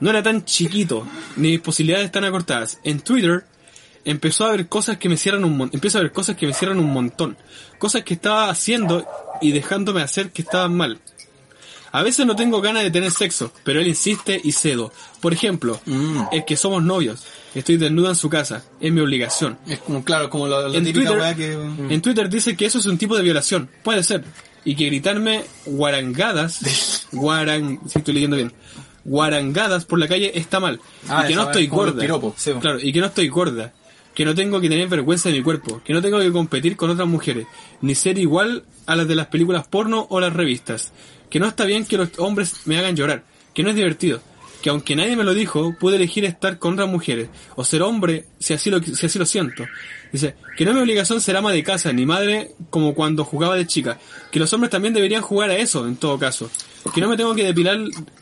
No era tan chiquito, ni mis posibilidades tan acortadas. En Twitter empezó a ver cosas que me cierran un montón. Empiezo a ver cosas que me cierran un montón. Cosas que estaba haciendo y dejándome hacer que estaban mal. A veces no tengo ganas de tener sexo, pero él insiste y cedo. Por ejemplo, Mm. el que somos novios. Estoy desnuda en su casa. Es mi obligación. Es como, claro, como la, la En típica Twitter, que... en Twitter dice que eso es un tipo de violación. Puede ser. Y que gritarme guarangadas, *laughs* guaran, si estoy leyendo bien, guarangadas por la calle está mal. Ah, y que no estoy es gorda. Sí. Claro, y que no estoy gorda. Que no tengo que tener vergüenza de mi cuerpo. Que no tengo que competir con otras mujeres. Ni ser igual a las de las películas porno o las revistas. Que no está bien que los hombres me hagan llorar. Que no es divertido. Que aunque nadie me lo dijo, pude elegir estar con otras mujeres. O ser hombre si así lo, si así lo siento. Dice, que no es mi obligación ser ama de casa ni madre como cuando jugaba de chica. Que los hombres también deberían jugar a eso, en todo caso. Que no me tengo que depilar,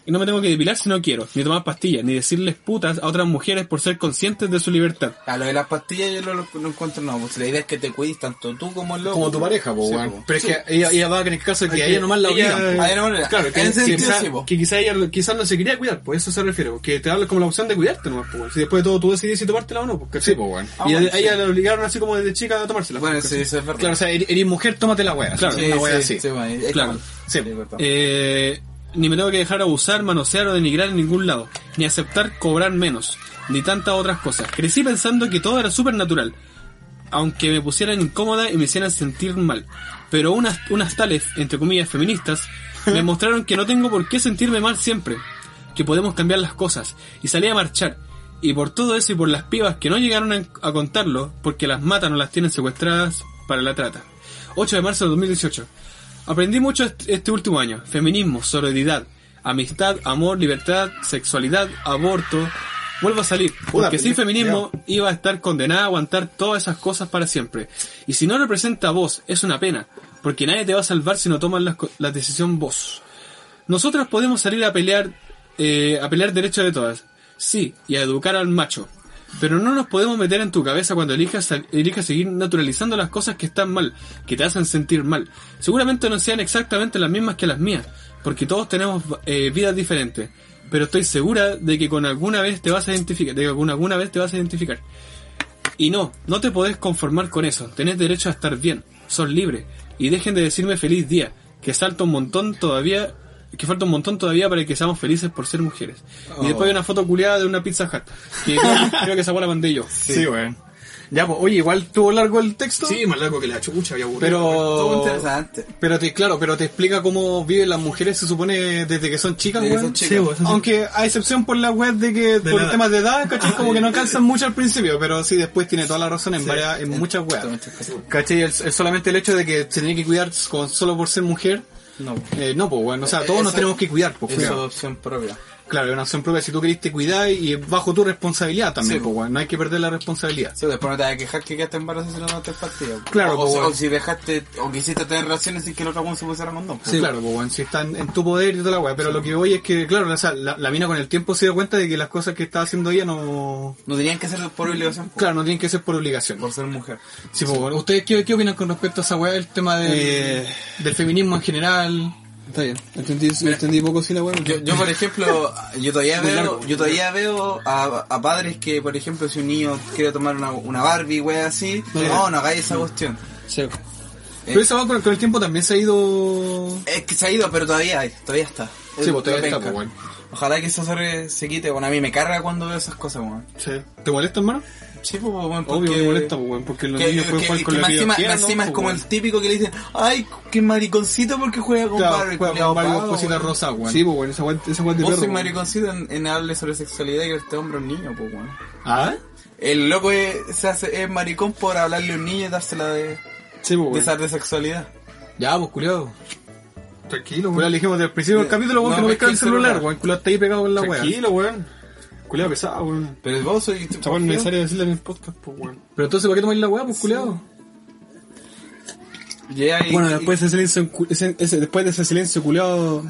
no me tengo que depilar si no quiero, ni tomar pastillas, ni decirles putas a otras mujeres por ser conscientes de su libertad. A lo de las pastillas yo lo, lo encuentro no, pues la idea es que te cuides tanto tú como el loco. Como tu pareja, pues, Sí, weón. po. Pero es que ella, ella va en el caso de que ella nomás la ella- po. De una manera. Claro, que, que sentido quizá, sí, po. que quizá ella quizás no se quería cuidar, pues eso se refiere, porque te habla como la opción de cuidarte nomás, pues, si después de todo tú decides si tomártela o no, pues, ¿cachai? Sí, pues, weón. Y Ah, bueno, a ella le obligaron así como desde chica a tomársela. Bueno, pues, sí, eso es verdad. Claro, o sea, eres, mujer, tómate la weá. Claro, una sí, así. sí, bueno, es Claro. Sí. Eh, ni me tengo que dejar abusar, manosear o denigrar en ningún lado, ni aceptar cobrar menos, ni tantas otras cosas. Crecí pensando que todo era súper natural, aunque me pusieran incómoda y me hicieran sentir mal. Pero unas, unas tales, entre comillas, feministas, *laughs* me mostraron que no tengo por qué sentirme mal siempre, que podemos cambiar las cosas, y salí a marchar. Y por todo eso y por las pibas que no llegaron a, a contarlo, porque las matan o las tienen secuestradas para la trata. 8 de marzo de 2018. Aprendí mucho est- este último año. Feminismo, sororidad, amistad, amor, libertad, sexualidad, aborto. Vuelvo a salir, porque sin feminismo iba a estar condenada a aguantar todas esas cosas para siempre. Y si no representa a vos, es una pena, porque nadie te va a salvar si no tomas la, la decisión vos. Nosotras podemos salir a pelear, eh, a pelear derechos de todas, sí, y a educar al macho. Pero no nos podemos meter en tu cabeza cuando elijas, elijas seguir naturalizando las cosas que están mal, que te hacen sentir mal. Seguramente no sean exactamente las mismas que las mías, porque todos tenemos eh, vidas diferentes. Pero estoy segura de que con alguna vez te vas a identificar, de que con alguna vez te vas a identificar. Y no, no te podés conformar con eso. Tenés derecho a estar bien. Sos libre. Y dejen de decirme feliz día. Que salta un montón todavía. Que falta un montón todavía para que seamos felices por ser mujeres. Y después hay una foto culiada de una pizza hut. Que creo, creo que esa bola la mandé yo. Sí, weón. Ya, pues, oye, igual tuvo largo el texto. Sí, más largo que la chucha, había aburrido. Todo Pero. interesante. Pero te, claro, pero te explica cómo viven las mujeres, se supone, desde que son chicas, Desde que weón. son chicas. Sí, sí. Aunque a excepción por la web de que por temas de edad, ¿cachai? Como que no calzan mucho al principio, pero sí después tiene toda la razón en varias, en muchas cosas. ¿Cachai? El, el- solamente el hecho de que se tiene que cuidar con, solo por ser mujer, No. eh, no, pues bueno, o sea, todos nos tenemos que cuidar, pues es cuidado. opción propia. Claro, es una acción propia, si tú querés te cuidar y es bajo tu responsabilidad también, Sí, pues bueno, no hay que perder la responsabilidad. Sí, después no te vas a quejar que quedaste embarazada si no no te partido. Claro, o, pues, o, bueno. o si dejaste, o quisiste tener relaciones sin que el otro se pusiera condón. Sí, claro, pues bueno, si está en, en tu poder y toda la weá, pero lo que voy es que, claro, o sea, la, la mina con el tiempo se dio cuenta de que las cosas que estaba haciendo ella no, No tenían que ser por obligación, po, claro, no tienen que ser por obligación. por ser mujer. Sí, pues bueno, ¿ustedes qué, qué opinan con respecto a esa weá, el tema del, Eh. del feminismo en general? Está bien. Entendí, entendí poco sí la weá. Yo, yo, por ejemplo, yo todavía veo, yo todavía veo a, a padres que, por ejemplo, si un niño quiere tomar una, una Barbie, wea así, no, no hagáis esa cuestión. Sí. Pero esa con, con el tiempo también se ha ido... Es que se ha ido, pero todavía hay, todavía está. Sí, pues todavía está, pues bueno. Ojalá que eso se, se quite, bueno, a mí me carga cuando veo esas cosas, weón. Sí. ¿Te molesta, hermano? Sí, pues, weón, porque... Obvio que me molesta, pues bueno, porque los que, niños pueden que- jugar que con la vida encima, que encima es como Pues, el típico que le dicen, ay, qué mariconcito porque juega con Claro, Barbie, juega con cositas weón. rosas, weón. Sí, pues bueno, esa weá esa weá de Vos weón. mariconcito en, en hable sobre sexualidad y este hombre es un niño, pues, weón. ¿Ah? El loco es, se hace, es maricón por hablarle a un niño y dársela de, Sí, pues de bueno. de sexualidad. Ya, pues culiado. Tranquilo, Culiado, le dijimos desde el principio del capítulo, weón, No, que no es pesca que el el celular, weón, culiado está ahí pegado en la weá. Tranquilo, weón. Culeado pesado, weón. Pero vos. Esa weá no es necesario decirle en el podcast, pues weón. Pero entonces, ¿por qué tomáis la weá, pues y- Bueno, y- después de ese silencio, ese- ese- después de ese silencio culiado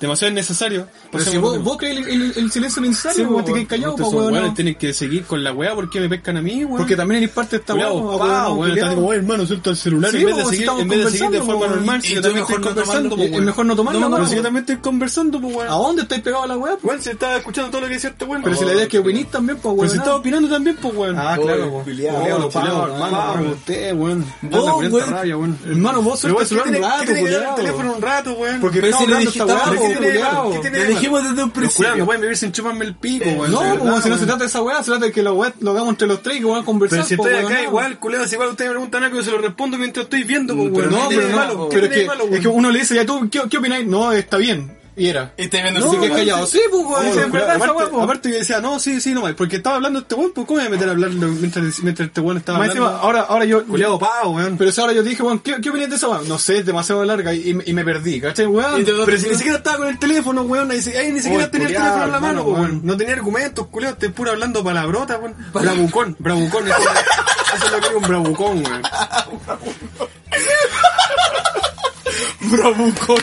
demasiado innecesario. Pero si pasemos vos, vos crees el, el, el silencio necesario, Sí, weón, pues, te quedas callado, pues weón. weones no. tienen que seguir con la weá porque me pescan a mí, weón. Porque también eres parte de esta weá, pues, weón, weón, están como, "Oye, hermano, suelta el celular Sí, en vez de pues, seguir, en vez de seguir de forma pues, normal, si yo también estoy no conversando, pues, Es weón. mejor no tomarlo, No, weón. pero si yo también estoy conversando, pues, ¿A weón. dónde estáis pegado a la weá? pues? Weón, si estaba escuchando todo lo que decía este weón. Pero si la idea es que winís también, pues Pero weón. si estaba opinando también, pues, weón. Ah, claro, pues. hermano, weón. usted, weón. Weón. weón. Hermano, vos Pero suelta el weón, celular un ¿qué rato, culiao. teléfono un rato, weón? Porque Pero si le hablando esta weá, pero pues, ¿qué tiene- dijimos desde un Pero principio. no pueden vivir sin chuparme el pico, weón. No, pues verdad, weón, si no se trata de esa weá, se trata de que lo, weá- lo hagamos entre los tres y que a conversar. Pero si pues, estoy acá no. igual, culero, si igual ustedes me preguntan algo, yo se lo respondo mientras estoy viendo, pues, Pero weón. No, ¿qué pero no, malo? pero ¿Qué es que, malo, es que uno le dice, ya tú, ¿qué, qué opináis? No, está bien. Y era. Y estoy viendo No, celular. callado. Sí, pues, weón, Oh, sí, aparte, pues. aparte que decía, no, sí, sí, no, porque estaba hablando este weón, pues, ¿cómo me voy a meter a hablar mientras, mientras este weón estaba Más hablando? encima, ahora, ahora yo, Culeado pavo, weón. pero si ahora yo dije, weón, ¿qué, qué opinas de esa weá? No sé, es demasiado larga y, y me- y me perdí, ¿cachai, weón? Te- Pero si ni siquiera estaba con el teléfono, weón, ni, siquiera tenía el teléfono en la mano, weón. weón. No tenía argumentos, culiao, te puro hablando palabrota, weón. Bravucón, bravucón, eso, eso es lo que un bravucón, weón. *laughs* Bravucón.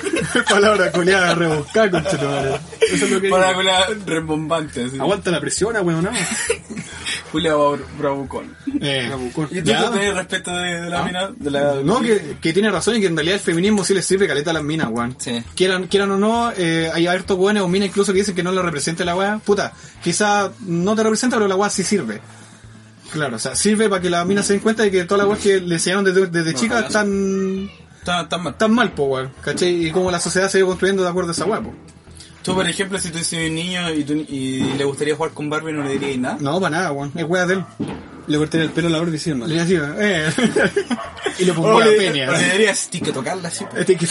Palabra culiada rebuscada, conchetumare. Eso es lo que Para con la rembombante, así. Aguanta la presión, weón, no. *laughs* Julia Bra- Bravucón. Eh, Bravucón. ¿Y tú tenés respecto de, de la mina? De la... No, que, que tiene razón y que en realidad el feminismo sí les sirve caleta a las minas, weón. Sí. Quieran, quieran o no, eh, hay hartos weones o minas incluso que dicen que no le representa la weá. Puta, quizá no te representa, pero la weá sí sirve. Claro, o sea, sirve para que las minas se den cuenta de que todas las weas que le enseñaron desde, desde chicas están, Está, está mal. están mal, po, weón. ¿Cachai? Y cómo la sociedad se ha ido construyendo de acuerdo a esa weá, po. Tú, por ejemplo, si tú soy un niño y, tú- y le gustaría jugar con Barbie, no le dirías nada. No, para nada, weón. Es wea de él. Le corté el pelo a la hora y sí, hermano. Le decía, eh. *laughs* y le O pongo la *laughs* le, peña. le dirías, tienes que tocarla así. Este que...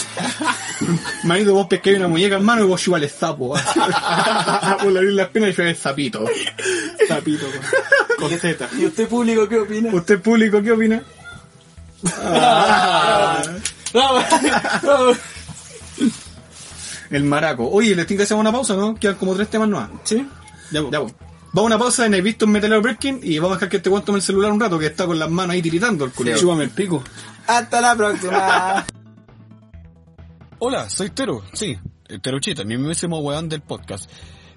*laughs* Manito, vos pescáis una muñeca en mano y vos igual es sapo. Por abrir las penas y yo es sapito. Tapito, weón. Con teta. ¿Y usted público qué opina? ¿Usted público qué opina? Vamos. El maraco. Oye, les tengo que hacer una pausa, ¿no? Quedan como tres temas nuevas. ¿Sí? Ya, pues. Ya, pues. Vamos a una pausa en el visto en Metalero Perkin y vamos a dejar que este weón tome el celular un rato, que está con las manos ahí tiritando el culo. Chúpame el pico. Hasta la próxima. *laughs* Hola, soy Tero, sí, el Teruchita, mi mismísimo weón del podcast.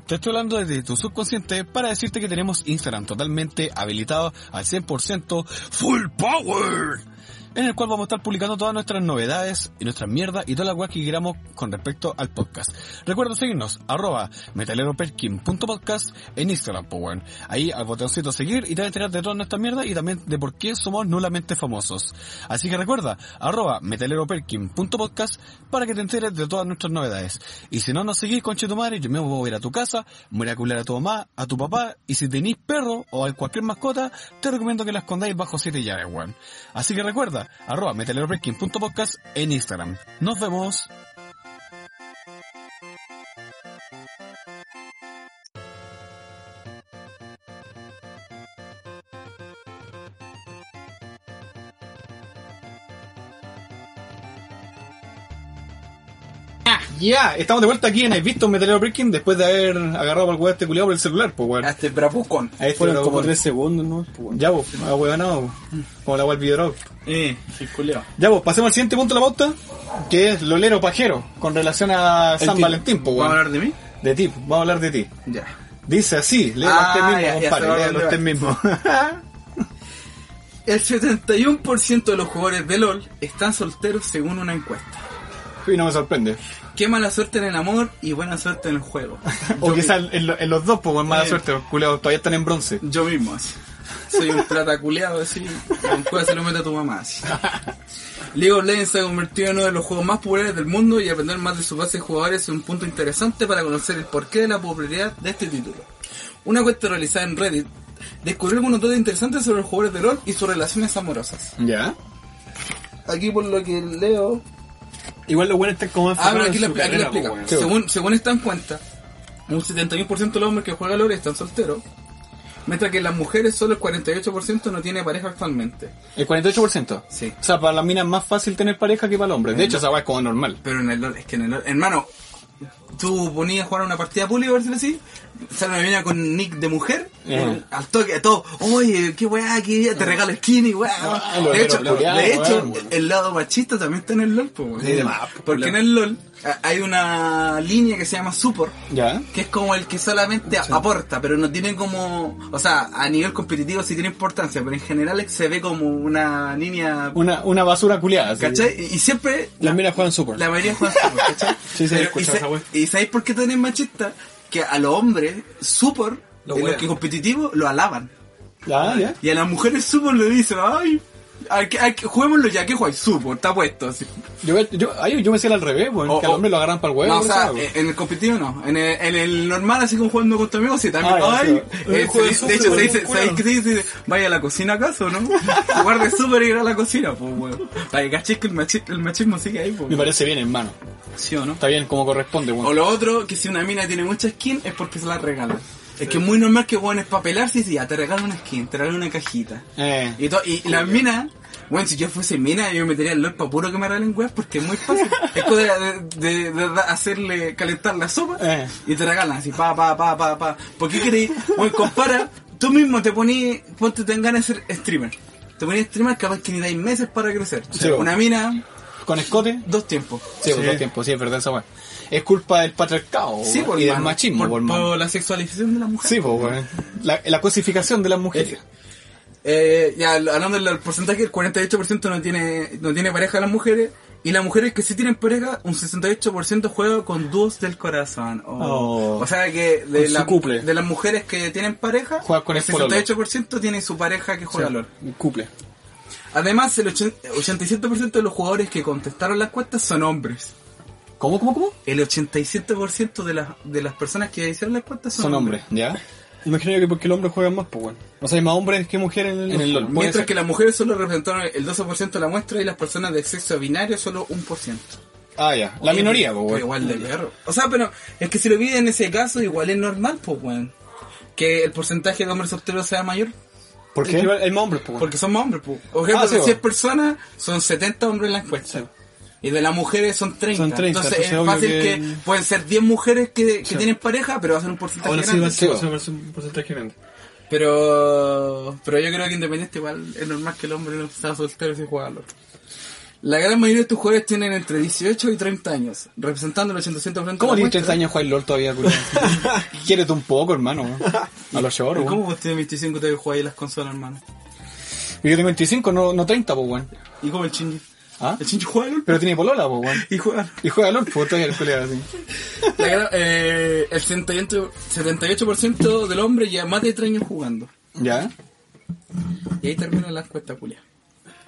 Te estoy hablando desde tu subconsciente para decirte que tenemos Instagram totalmente habilitado al 100% full power. En el cual vamos a estar publicando todas nuestras novedades y nuestras mierdas y todas las weas que queramos con respecto al podcast. Recuerda seguirnos, arroba metaleroperkin.podcast en Instagram, pues. Ahí al botoncito seguir y te vas a enterar de todas nuestras mierdas y también de por qué somos nulamente famosos. Así que recuerda, arroba metaleroperkin.podcast para que te enteres de todas nuestras novedades. Y si no nos seguís, conche tu madre, yo me voy a ir a tu casa, voy a cular a tu mamá, a tu papá, y si tenéis perro o cualquier mascota, te recomiendo que la escondáis bajo siete llaves, weón. Así que recuerda, arroba metaleroperkin.podcast en Instagram. Nos vemos. Ya, estamos de vuelta aquí en el Visto Metalero Breaking después de haber agarrado al weón este culiado por el celular, pues weón. Este bravucón. Ahí fue Fueron como como tres segundos, ¿no? Pues. Ya, pues, a weón, no, como la weón video Eh, sí, culiao. Ya, pues, pasemos al siguiente punto de la pauta, que es Lolero Pajero, con relación a San El Valentín, pues ¿Vamos a weón. hablar de mí? De ti, vamos a hablar de ti. Ya. Dice así, léelo Ah, usted mismo, ya, ya sé compadre, léelo usted mismo. *laughs* El 71% de los jugadores de LOL están solteros según una encuesta. *laughs* y no me sorprende. Qué mala suerte en el amor y buena suerte en el juego. *laughs* O quizás en, lo- en los dos, pues, mala Eh. suerte, los culiados todavía están en bronce. Yo mismo, así. Soy un plata culeado, así. Con se lo mete a tu mamá, así. League of Legends se ha convertido en uno de los juegos más populares del mundo y aprender más de su base de jugadores es un punto interesante para conocer el porqué de la popularidad de este título. Una encuesta realizada en Reddit descubrió algunos datos interesantes sobre los jugadores de LoL y sus relaciones amorosas. Ya. Aquí por lo que leo... Igual los buenos están como Ah, pero aquí lo carrera, explica. pues. Sí. según, según esta encuesta, un 71% de los hombres que juegan LoL están solteros, mientras que las mujeres solo el 48% no tiene pareja actualmente. El 48%. Sí. O sea, para las minas es más fácil tener pareja que para el hombre. De hecho, esa es como normal. Pero en el LoL, es que en el LoL, hermano, tú ponías a jugar una partida pública, por decirlo así, sale una mina con nick de mujer, Eh. al toque, todo, oye, qué weá, qué te regalo skin y weá. Ah, de hecho, pero, pero, de hecho el lado machista también está en el LoL, weón. Sí, Porque en el LoL hay una línea que se llama support, Ya. que es como el que solamente aporta, pero no tiene como, o sea, a nivel competitivo sí tiene importancia, pero en general se ve como una línea, Una, una basura culiada. ¿cachai? Y y siempre Las minas juegan super. la mayoría juegan support, ¿cachai? *laughs* Sí, sí, Pero, y. ¿Y sabéis por qué tan machista? Que a los hombres, support, Lo en los que competitivos, lo alaban. Ya, ya. Y a las mujeres support le dicen, ay, hay que, hay que- juguémoslo ya, que jugáis support, está puesto. Así. Yo, yo, ay, yo me decía al revés, weón, O- que al o- hombre lo agarran para el huevo. no, o sea, weón. en el competitivo no. En el, en el normal, así como jugando con tu amigo, sí, también. Ah, ay, sí. eh, se súper, de hecho, se dice. ¿sabéis qué te dice? ¿Vaya a la cocina acaso, no? *laughs* Jugar de super y ir a la cocina, pues, weón. Para que cachéis que el, machi- el machismo sigue ahí, pues. Me parece bien, hermano. ¿Sí o no? Está bien como corresponde, O weón. lo otro, que si una mina tiene mucha skin es porque se la regalan. Es que es muy normal que weón es para pelarse y ya te regalo una skin, te regalo una cajita. Eh. Y, to- y las minas, bueno, si yo fuese mina, yo me metería el LOL para puro que me regalen weas porque es muy fácil. *laughs* es cosa de, de- de hacerle calentar la sopa Eh. y te regalan así, pa, pa, pa, pa, pa. ¿Por qué queréis? Bueno, compara, tú mismo te poní, ponte te ganas de ser streamer. Te ponías streamer capaz que ni dais meses para crecer. Sí, una mina, Con escote. dos tiempos. Sí, por dos tiempos, sí, es verdad esa weón. Es culpa del patriarcado Sí, por y del machismo, por, por, por la sexualización de la mujer. Sí, pues, weón. La, la cosificación de las mujeres. Eh, ya hablando del porcentaje, el 48% no tiene, no tiene pareja las mujeres. Y las mujeres que sí tienen pareja, un 68% juega con dúos del corazón. Oh. Oh. O sea que de, la- de las mujeres que tienen pareja, Juega con el el pololo. 68% tiene su pareja que juega LOL. Un couple. Además, el 80 87% de los jugadores que contestaron las cuentas son hombres. ¿Cómo, cómo, cómo? El 87% de las, de las personas que hicieron las cuentas son, Son hombres, ¿ya? Imagino que porque el hombre juega más, pues, weón. O sea, hay más hombres que mujeres en el, En el LOL. Mientras ser. que las mujeres solo representaron el 12% de la muestra y las personas de sexo binario solo un por ciento. Ah, ya. La minoría, pues, weón. igual de perro. O sea, pero es que si lo pide en ese caso, igual es normal, pues, weón. Que el porcentaje de hombres solteros sea mayor. ¿Por qué? hay más hombres, pues, weón. Porque son más hombres, pues. Por ejemplo, Ah, sí, de 100 bueno. personas, son 70 hombres en la encuesta. Sí. Y de las mujeres son 30. Son 30, entonces entonces es fácil que- que... pueden ser 10 mujeres que, que tienen pareja, pero va a ser un porcentaje Ahora sí grande. Sí, va a ser un porcentaje grande. Pero, pero yo creo que independiente igual es normal que el hombre no sea soltero se juega al otro. La gran mayoría de tus jugadores tienen entre 18 y 30 años, representando el 80% de ¿Cómo tienes muestra. 30 años jugar LOL todavía, culiao? *laughs* Quiérete un poco, hermano. A los choros, ¿Y weón. ¿Cómo vos tienes 25 te jugáis las consolas, hermano? Y Yo tengo 25, no, no 30, pues, weón. ¿Y cómo el Shinji? ¿Ah? El Shinji juega LOL Pero tiene polola, pues, weón. y juega. Y juega LOL, pues, todavía el culiao así. *laughs* La gran- eh, el 78%, 78% del hombre lleva más de 3 años jugando. ¿Ya? Y ahí termina la encuesta, culia.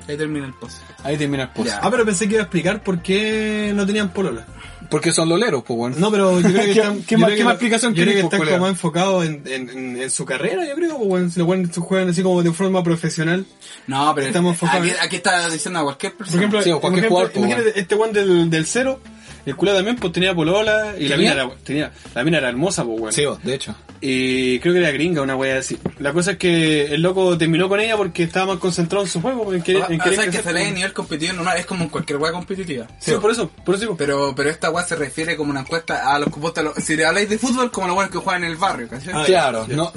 Ahí termina el post. Ahí termina el post. Ya. Ah, pero pensé que iba a explicar por qué no tenían polola. Porque son loleros, pues, weón. No, pero yo creo que ¿Qué- *laughs* están, qué yo más- creo qué que más lo- explicación Yo creo que están como más enfocados en, en, en, en su carrera, yo creo, pues, weón. Si los weones juegan así como de forma profesional. No, pero Estamos enfocados. aquí, aquí está diciendo a cualquier Por persona. ejemplo, Sí, o cualquier por ejemplo, jugador, pues, imagínate este weón del, del cero, el culo también pues tenía polola y la mina era, tenía, la mina era hermosa, pues weón. Sí, vos, de hecho. Y creo que era gringa, una wea así. La cosa es que el loco terminó con ella porque estaba más concentrado en su juego, en querer, Ah, en o sea, que se como- nivel competitivo normal, es como en cualquier weá competitiva. Sí, por eso, por eso digo. Pero, pero esta weá se refiere como una encuesta a los cupotas. Si le habláis de fútbol, como los buenos que juegan en el barrio, ¿cachai? Ah, Claro, no-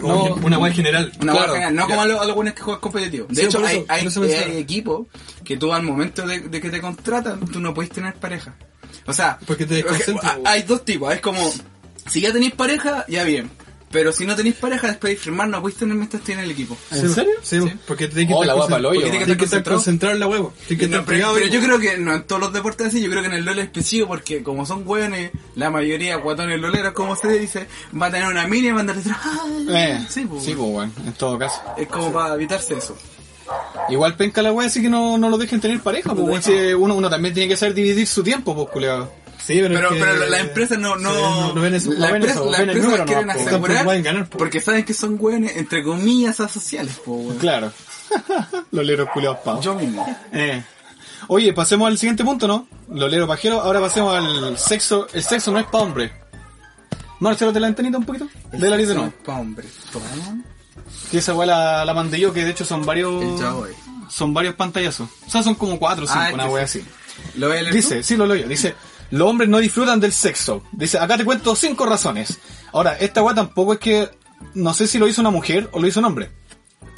una wea general. Una claro, general, no ya. como a los, a los buenos que juegan competitivo. De Sí, hecho, hay, hay equipos que tú al momento de, de que te contratan, tú no puedes tener pareja. O sea, Porque te hay- dos tipos. Es como, si ya tenéis pareja, ya bien. Pero si no tenéis pareja, después de firmar, no podéis tener mientras en el equipo. ¿En serio? Sí, Sí. porque tienes que Oh, estar la guapa concent- porque tienes que estar Concentrado. en la huevo. Tienes que No, estar pero, pegado. pero yo creo que no en todos los deportes así, yo creo que en el LOL es específico porque como son hueones, la mayoría guatones loleros, como se dice, va a tener una mini y va a andar detrás. Eh, Sí, pues. sí, pues, weón. En todo caso. Es como para evitarse eso. Igual penca la wea así que no, no lo dejen tener pareja, pues, weón. Si uno, uno también tiene que saber dividir su tiempo, pues, culiao. Sí, pero, Pero, es que- pero las empresas no, no, Sí, no, no ven eso, la ven empresa- eso, las ven el empresas número quieren nomás, po. asegurar pueden ganar, po. porque saben que son hueones, entre comillas, asociales, po, weón. Claro. *laughs* Loleros culiados pavos. Yo mismo. Eh. Oye, pasemos al siguiente punto, ¿no? Lolero pajero. Ahora pasemos al sexo. El sexo no es para hombre. Marcelo, ¿te la antenita un poquito? De la lista no. Pa' hombre. Toma. Que esa weá la, la mandé yo, que de hecho son varios. El. Son varios pantallazos. O sea, son como cuatro o cinco, Ah, una este sí. así. ¿Lo voy a leer Dice, sí lo leo yo, dice, los hombres no disfrutan del sexo. Dice, acá te cuento cinco razones. Ahora, esta weá tampoco es que, no sé si lo hizo una mujer o lo hizo un hombre.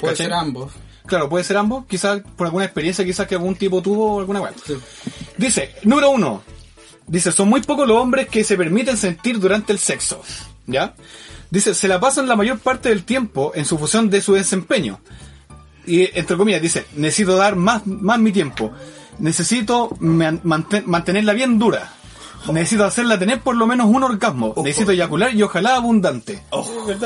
Puede ser ambos. Claro, puede ser ambos, quizás por alguna experiencia, quizás que algún tipo tuvo o alguna weá. Sí. Dice, número uno, dice, son muy pocos los hombres que se permiten sentir durante el sexo. ¿Ya? Dice, se la pasan la mayor parte del tiempo en su función de su desempeño. Y entre comillas dice, necesito dar más, más mi tiempo. Necesito man- manten- mantenerla bien dura. Necesito hacerla tener por lo menos un orgasmo. Necesito eyacular y ojalá abundante.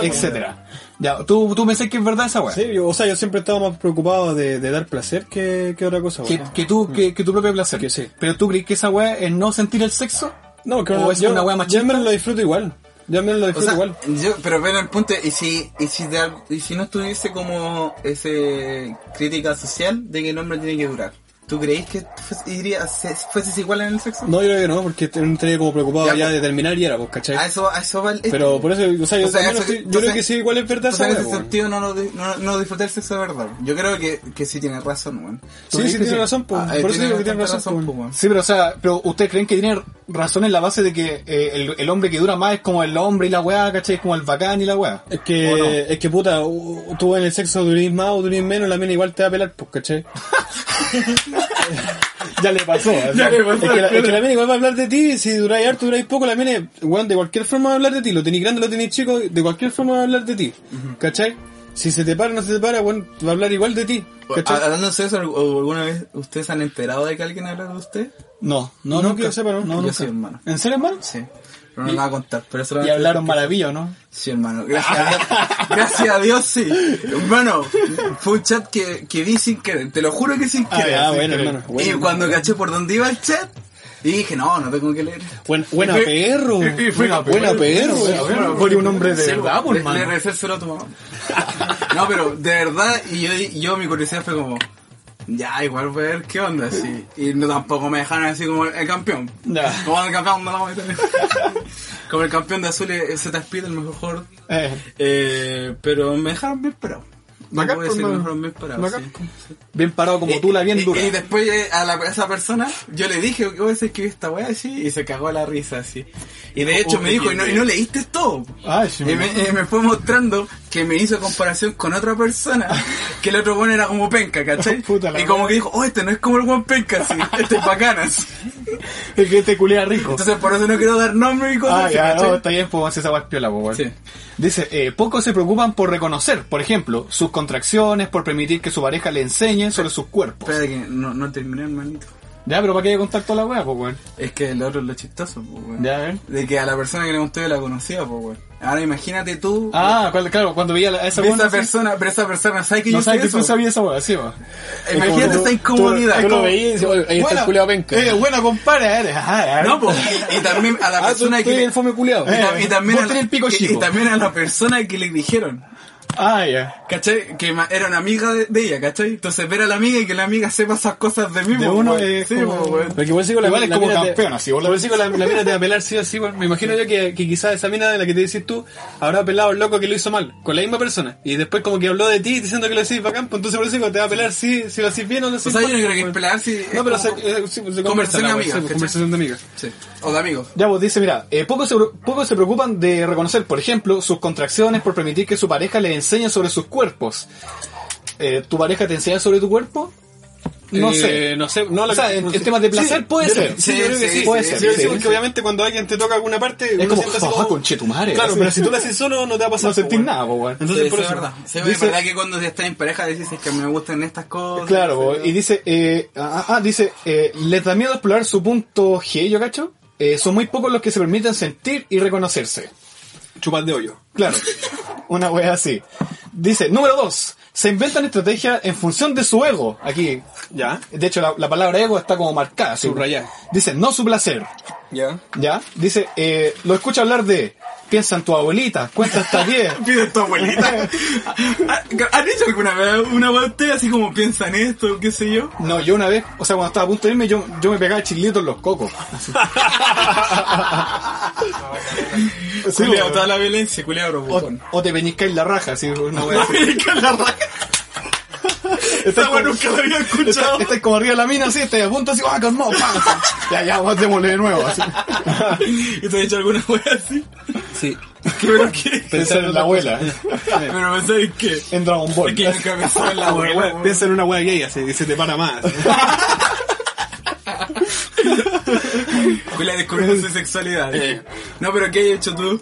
etcétera. Ya, ¿tú, tú pensás que es verdad esa weá? Sí, yo- o sea, yo siempre he estado más preocupado de, de dar placer que, que otra cosa. Que, que tú, que, que tu propio placer. Que sí. Pero tú crees que esa weá es no sentir el sexo? No, que ¿O no, es yo, una yo machista? me lo disfruto igual. Yo me lo O disfruto sea, igual. yo, pero ven el punto, y si, y si, de y si no estuviese como ese crítica social de que el hombre tiene que durar, ¿tú creéis que fueses igual en el sexo? No, yo creo que no, porque estaría como preocupado Ya, ya, pues. de terminar y era, pues, ¿cachai? A eso, a eso va el Pero por eso, o sea, yo, O sea, también eso- estoy- yo entonces- creo que sí, igual es verdad O sea, en ese sentido no, lo no, no disfruté el sexo de verdad. Yo creo que, que sí tienes razón, weón. ¿Tú Sí, sí, tiene razón, pues. Ah, por eso tiene digo que tiene razón, weón. Sí, pero o sea, pero ¿ustedes creen que tiene razón en la base de que eh, el, el hombre que dura más es como el hombre y la weá, ¿cachai? Como el bacán y la weá. Es que, es que puta, tú en el sexo durís más o durís menos, la mina igual te va a pelar, pues, ¿cachai? *laughs* Ya le pasó. *laughs* Ya le pasó. Es que, la, es que la mina igual va a hablar de ti, si duráis harto, duráis poco, la mina, weón, de cualquier forma va a hablar de ti, lo tenéis grande, lo tenéis chico, de cualquier forma va a hablar de ti, ¿cachai? Si se te para o no se te para, weón, va a hablar igual de ti, ¿cachai? Hablando de eso, ¿o ¿alguna vez ustedes han enterado de que alguien habla de usted? No, no, No, nunca. que yo sepa, ¿no? No, Yo nunca. hermano. ¿En serio, hermano? Sí. Pero no me va a contar, pero eso Y hablaron maravilloso, ¿no? Sí, hermano. Gracias a Dios, *laughs* gracias a Dios sí. Hermano, fue un chat que, que vi sin querer. Te lo juro que sin Ah, querer. ya, Sin bueno, querer. hermano, y bueno. cuando caché por dónde iba el chat, Y dije, no, no tengo que leer. Buen- buena perro. y- y fui- Buena, buena perro. Buena perro. Fue un hombre de Sí, verdad, le- pues. Le recérselo a tu mamá. No, pero de verdad, y yo, yo mi curiosidad fue como, ya, igual voy a ver qué onda, así. Y no tampoco me dejaron así como el, el campeón. Como el campeón, no meter. Como el campeón de azul es Z Speed, el mejor. Eh, Eh, pero me dejaron bien parado. No Bacán, puedo pues, decir que me man. dejaron bien parado, Bacán. sí. bien parado como tú, la bien y, dura. Y, después eh, a, la, a esa persona yo le dije, ¿qué voy a escribir esta weá así? Y se cagó la risa así. Y de hecho Oh, me dijo, qué ¿y no, y no leíste todo? Ay, sí, y me, y me fue mostrando que me hizo comparación con otra persona, *laughs* que el otro bueno era como penca, ¿cachai? *laughs* Puta y como que dijo, oh, este no es como el buen penca, así, este es bacana, así. *laughs* Es que te culea rico. Entonces por eso no quiero dar nombre y cosas Ah, así, ya, no, está bien, pues hacer esa pues, weón. Sí. Dice, eh, pocos se preocupan por reconocer, por ejemplo, sus contracciones, por permitir que su pareja le enseñe sobre sus cuerpos. Espera que no, no terminé, hermanito. Ya, pero ¿para qué contar toda la weá, pues, weón? Es que el otro es lo chistoso, pues, weón. Ya, a ver. De que a la persona que le conté yo la conocía, pues, weón. Ahora imagínate tú. Ah, claro, cuando veía a esa esa weá. persona, pero esa persona sabe que No yo sabes que tú eso. sabías esa weá, sí, weón. Imagínate esta incomodidad. Tú lo veías y dices, "Oye, ahí está el culiao penca. Eh, buena compadre, eres. No, pues, y, también a la Ah, persona que. el fome y y también a la persona que le dijeron. Ah, ya. ¿Cachai? Que era una amiga de, de ella, ¿cachai? Entonces ver a la amiga y que la amiga sepa esas cosas de mí, De po, uno es Sí, como-. Porque igual sigo la, Igual es la como campeón, así, vos la, la mina te va a pelar sí o sí, weón. Me imagino yo que, que quizás esa mina de la que te decís tú habrá pelado el loco que lo hizo mal, con la misma persona. Y después como que habló de ti diciendo que lo hacís bacán, pues entonces por eso te va a pelar si, si lo hacís bien o lo O hacís sea, yo no creo que pelear si. No, pero se, pues Conversación conversa de amigas, pues, conversación de amigas. Sí. O de amigos. Ya, vos dice, mira, eh, pocos, se, pocos se preocupan de reconocer, por ejemplo, sus contracciones por permitir que su pareja le enseñe sobre sus cuerpos. Eh, ¿Tu pareja te enseña sobre tu cuerpo? No Eh, sé. No sé, no O sea, en- no en temas de placer puede ser. creo- Sí, Sí, yo creo que sí, sí. puede sí, ser, Sí, sí, sí. porque obviamente cuando alguien te toca alguna parte, uno como, "Ah, conche tu madre", Claro, pero si tú lo haces solo, no te va a pasar. No sentís nada, weón. po, weón. Entonces, Sí, por eso. es verdad. Dice- es verdad que cuando estás en pareja dices que me gustan estas cosas. Claro, y dice, eh, ah, ah, dice, eh, les da miedo explorar su punto G, yo cacho. Eh, son muy pocos los que se permiten sentir y reconocerse. Chupas de hoyo. Claro, *laughs* una wea así. Dice, número dos, se inventan estrategias en función de su ego. Aquí, Ya. de hecho, la, la palabra ego está como marcada. Subrayada. Dice, no su placer. Ya. ¿Ya? Dice, eh, lo escucha hablar de, piensa en tu abuelita, cuenta hasta *laughs* 10. Pide tu abuelita. *laughs* ¿Han dicho alguna vez una usted así como piensa en esto, qué sé yo? No, yo una vez, o sea, cuando estaba a punto de irme, yo, yo me pegaba chilitos en los cocos. *laughs* Sí, Culeado, toda la violencia, culeado, o, o te peñiscáis la raja, así, una wea así. la raja. Esta weá nunca la había escuchado. Estás como arriba de la mina, así, estás a punto así, ¡ah, calmado! Ya, ya, vamos, démosle de nuevo, así. *laughs* ¿Y te has hecho alguna wea así? Sí. ¿Qué, pero qué? Pensar en la abuela, *laughs* Pero pensar en qué. en Dragon Ball. Es que nunca pensaba en la Una abuela. wea- Piensa en una wea gay así, y se te para más. Culeado, descubriendo su sexualidad. No, pero ¿qué has hecho tú?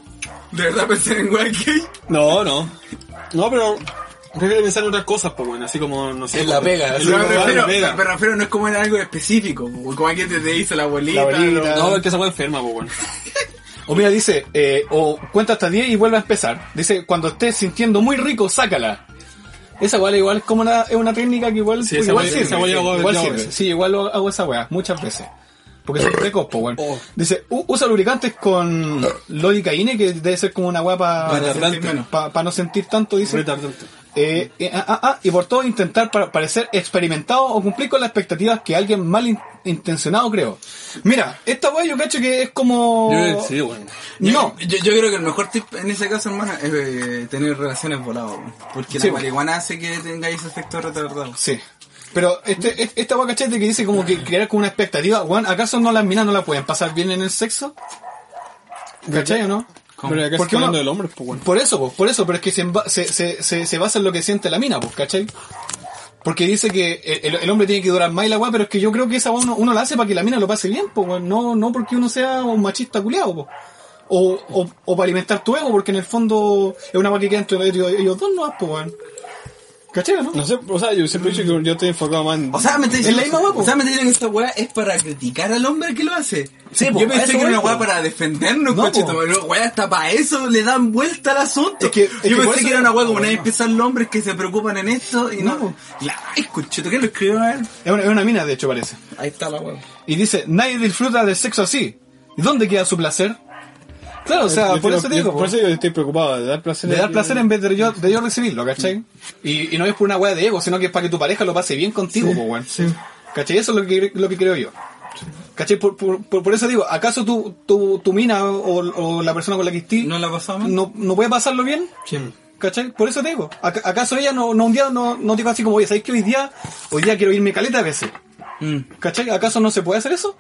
¿De verdad pensar en wea gay? No, no. No, pero prefiero pensar en otras cosas, pues bueno, así como, no sé. En la pega, En así la Pero me pega, refiero, la pega. me refiero, no es como en algo específico, como alguien te, te dice la abuelita. La abuelita. lo- No, es que esa wea enferma, pues *laughs* bueno. O mira, dice, eh, o cuenta hasta 10 y vuelve a empezar. Dice, cuando estés sintiendo muy rico, sácala. Esa weá igual es como una, es una técnica que igual, Sí, igual sirve. igual sirve. Sí, igual lo hago esa weá, muchas veces. Porque son ricos, po, weón. Oh. Dice, usa lubricantes con lodicaína, que debe ser como una weá para Retardante. no sentir tanto, dice. Retardante. Eh, eh, ah, ah, ah, y por todo intentar parecer experimentado o cumplir con las expectativas que alguien mal in- intencionado creó. Mira, esta weá yo cacho que es como... Yo, sí, bueno. No, Yo, yo creo que el mejor tip en ese caso, hermana, es eh, tener relaciones voladas. Porque Sí, la marihuana hace que tengáis ese efecto retardado. Sí. Pero este, este- esta weá, ¿cachai? De que dice como que crear como una expectativa. Weón, ¿acaso no las minas no la pueden pasar bien en el sexo? ¿Cachai o no? Pero acá Porque uno- del hombre, pues bueno. Por eso, pues, por eso, pero es que se, se, se, se, basa en lo que siente la mina, pues, ¿cachai? Porque dice que el, el hombre tiene que durar más y la weá, pero es que yo creo que esa uno, uno la hace para que la mina lo pase bien, pues. No, no porque uno sea un machista culiado, pues. O, o, o para alimentar tu ego, porque en el fondo es una weá que queda entre ellos, ellos dos, no, pues, weón. ¿Cachai, no? No sé, o sea, yo siempre he dicho que yo estoy enfocado más en... O sea, me está Es diciendo, la misma o sea, me está diciendo que esta weá es para criticar al hombre que lo hace. Sí, po, Yo pensé que era una weá para defendernos, No, coche, po. pero weá hasta para eso le dan vuelta al asunto. Es que- es que Yo por pensé que era una weá como nadie no. empieza los hombres que se preocupan en esto y No. La, escuché, ¿qué lo escribió a él? Es una, es una mina, de hecho, parece. Ahí está la weá. Y dice, nadie disfruta del sexo así. ¿Y dónde queda su placer? Claro, o sea, Yo por creo- eso te yo- digo, Por po. eso yo estoy preocupado de dar placer. de dar placer en vez de yo, de yo recibirlo, ¿cachai? Y, y no es por una weá de ego, sino que es para que tu pareja lo pase bien contigo, po, weón. ¿Cachai? Eso es lo que, lo que creo yo. ¿Cachai? Por, por, por, por eso digo, ¿acaso tu, tu, tu mina o, o la persona con la que estés ¿No la pasamos? no, no puede pasarlo bien? ¿Cachai? Por eso te digo. ¿Ac- ¿Acaso ella no, no un día no, no dijo así como, oye, ¿sabéis que hoy día, hoy día quiero irme caleta de veces? Mm. ¿Cachai? ¿Acaso no se puede hacer eso?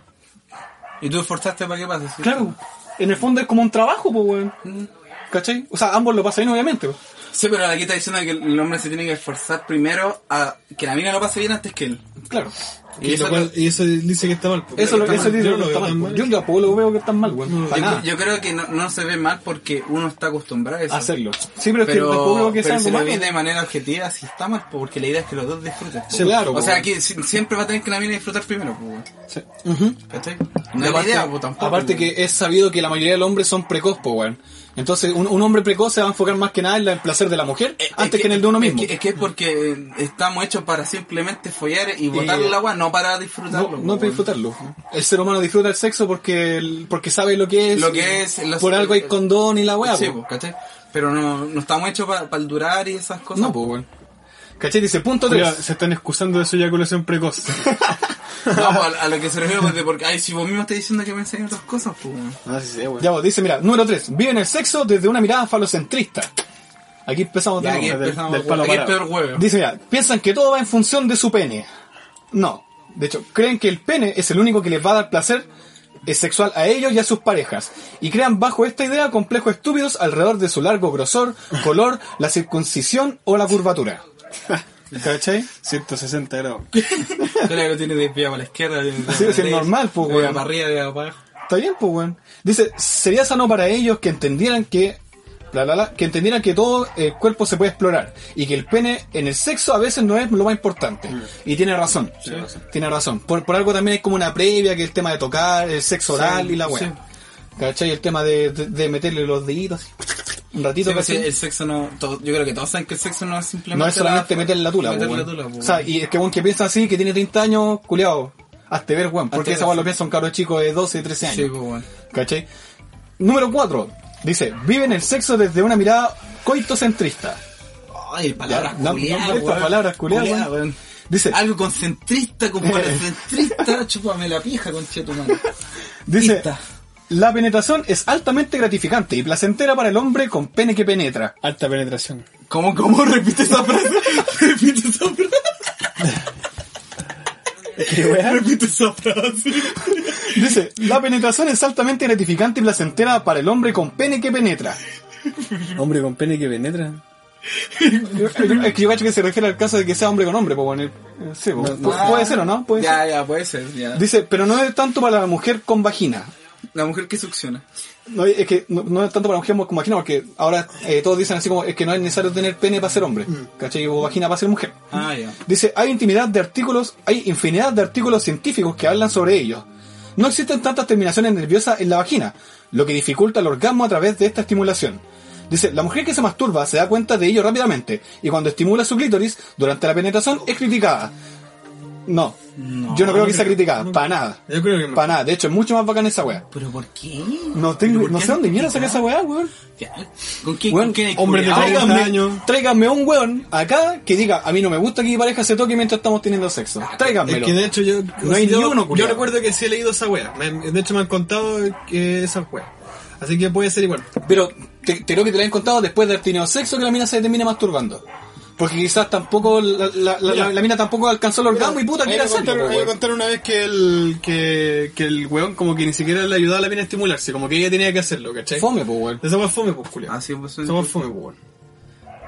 ¿Y tú esforzaste para que pase? sí? Claro. En el fondo es como un trabajo, pues, weón. ¿Cachai? O sea, ambos lo pasan bien, obviamente. po. Sí, pero aquí está diciendo que el hombre se tiene que esforzar primero a que la mina lo pase bien antes que él. Claro. Y eso cual- y eso dice que está mal. pues. Eso, lo, Está eso mal. dice Yo que no lo está veo tan mal. mal. Yo tampoco lo veo que está mal, weón. Para Yo, nada. yo creo que no, no se ve mal porque uno está acostumbrado a eso. hacerlo. Sí, pero es que tampoco creo que sea algo si lo vi de manera objetiva, sí está mal, po, porque la idea es que los dos disfruten. Sí, claro, O po. sea, si- siempre va a tener que la mina disfrutar primero. Sí. ¿Cachai? Y No es la idea, po, tampoco. aparte po. que es sabido que la mayoría de los hombres son precoz, po, weón. Entonces, un, un hombre precoz se va a enfocar más que nada en el placer de la mujer Eh, antes es que, en el de uno es mismo. que- Es que, es porque estamos hechos para simplemente follar y botar el agua, no para no, disfrutarlo. po, no para disfrutarlo. El ser humano disfruta el sexo porque porque sabe lo que es. Lo que es, los- por algo hay condón y la weá, Sí, ¿cachai? Pero no, no estamos hechos para el durar y esas cosas. No, pues, weón. ¿Cachai? Dice punto Mira, 3. se están excusando de su eyaculación precoz. *laughs* No, pues, a, a lo que se refiere, pues, de porque, ay, si vos mismo estás diciendo que me enseñan otras cosas, pues, weón. Ah, sí, sí, weón. Ya, vos, dice, mira, número 3. Viven el sexo desde una mirada falocentrista. Aquí empezamos de Ya, aquí del- empezamos, del weón. palo Aquí peor huevo. Dice, mira, piensan que todo va en función de su pene. No. De hecho, creen que el pene es el único que les va a dar placer sexual a ellos y a sus parejas. Y crean bajo esta idea complejos estúpidos alrededor de su largo grosor, color, la circuncisión o la curvatura. *laughs* ¿Cachai? 160 grados. *laughs* Pero lo tiene desviado para la izquierda. tiene Sí, para es la normal, pues, weón. para arriba, para abajo. Está bien, pues, weón. Dice, sería sano para ellos que entendieran que, bla, bla, bla, que entendieran que todo el cuerpo se puede explorar y que el pene en el sexo a veces no es lo más importante. Y tiene razón. Tiene razón. Por, por algo también hay como una previa que el tema de tocar, el sexo oral y la weá. sí. ¿Cachai? El tema de, de, de meterle los deditos así, un ratito. Sí, pues, ¿cachai? el sexo no. todo- yo creo que todos saben que el sexo no es simplemente. no es solamente la- meterle la tula, la weón. tula, O sea, y es que un que piensa así, que tiene 30 años, culiado, hazte ver, weón. Porque esa weón lo piensa un cabro chico de 12, 13 años. Sí, weón. ¿Cachai? Número 4. Dice, viven el sexo desde una mirada coitocentrista. Ay, palabras culiadas, no, estas weón. palabras culiadas, weón. weón. Dice, Algo concentrista, concentrista, *laughs* chúpame la pija, conche tu madre. dice, Pista. La penetración es altamente gratificante y placentera para el hombre con pene que penetra. Alta penetración. ¿Cómo, cómo *laughs* repite esa frase? repite esa frase. Repite esa frase. Dice, la penetración es altamente gratificante y placentera para el hombre con pene que penetra. Hombre con pene que penetra. Es que yo cacho que se refiere al caso de que sea hombre con hombre, pues sí, pues, pu- puede ser o no, puede ya, ser. ya, puede ser, ya. Dice, pero no es tanto para la mujer con vagina. La mujer que succiona. No, es que no, no es tanto para mujer con vagina, porque ahora eh, todos dicen así como es que no es necesario tener pene para ser hombre, ¿cachai? O vagina para ser mujer. Ah, ya. Dice, hay infinidad de artículos, hay infinidad de artículos científicos que hablan sobre ello. No existen tantas terminaciones nerviosas en la vagina, lo que dificulta el orgasmo a través de esta estimulación. Dice, la mujer que se masturba se da cuenta de ello rápidamente y cuando estimula su clítoris durante la penetración es criticada. No, yo no creo que sea criticada, para nada. Yo creo que no. Para nada, de hecho es mucho más bacán esa wea. ¿Pero por qué? No tengo, ¿Por no qué sé dónde mierda saca esa weá, weón. ¿Con quién, Weón, con hay hombre de culiao? 40 Tráiganme, tráiganme un weón acá que diga, a mí no me gusta que mi pareja se toque mientras estamos teniendo sexo. Tráiganmelo. Es que de hecho yo... No hay yo, ni uno, Yo culiao. recuerdo que sí he leído esa wea. Me- De hecho me han contado que esa wea. Así que puede ser igual. Pero te, te creo que te lo han contado después de haber tenido sexo que la mina se termine masturbando. Porque quizás tampoco, la, la, la- Mira. la mina tampoco alcanzó el orgasmo y puta quiere hacerlo. me weón. contaron una vez que el, que, que el weón como que ni siquiera le ayudaba a la mina a estimularse, como que ella tenía que hacerlo, ¿cachai? Fome, pues, weón. Esa fome, pues, culiao. Ah, sí, pues, Esa fome, pues, weón.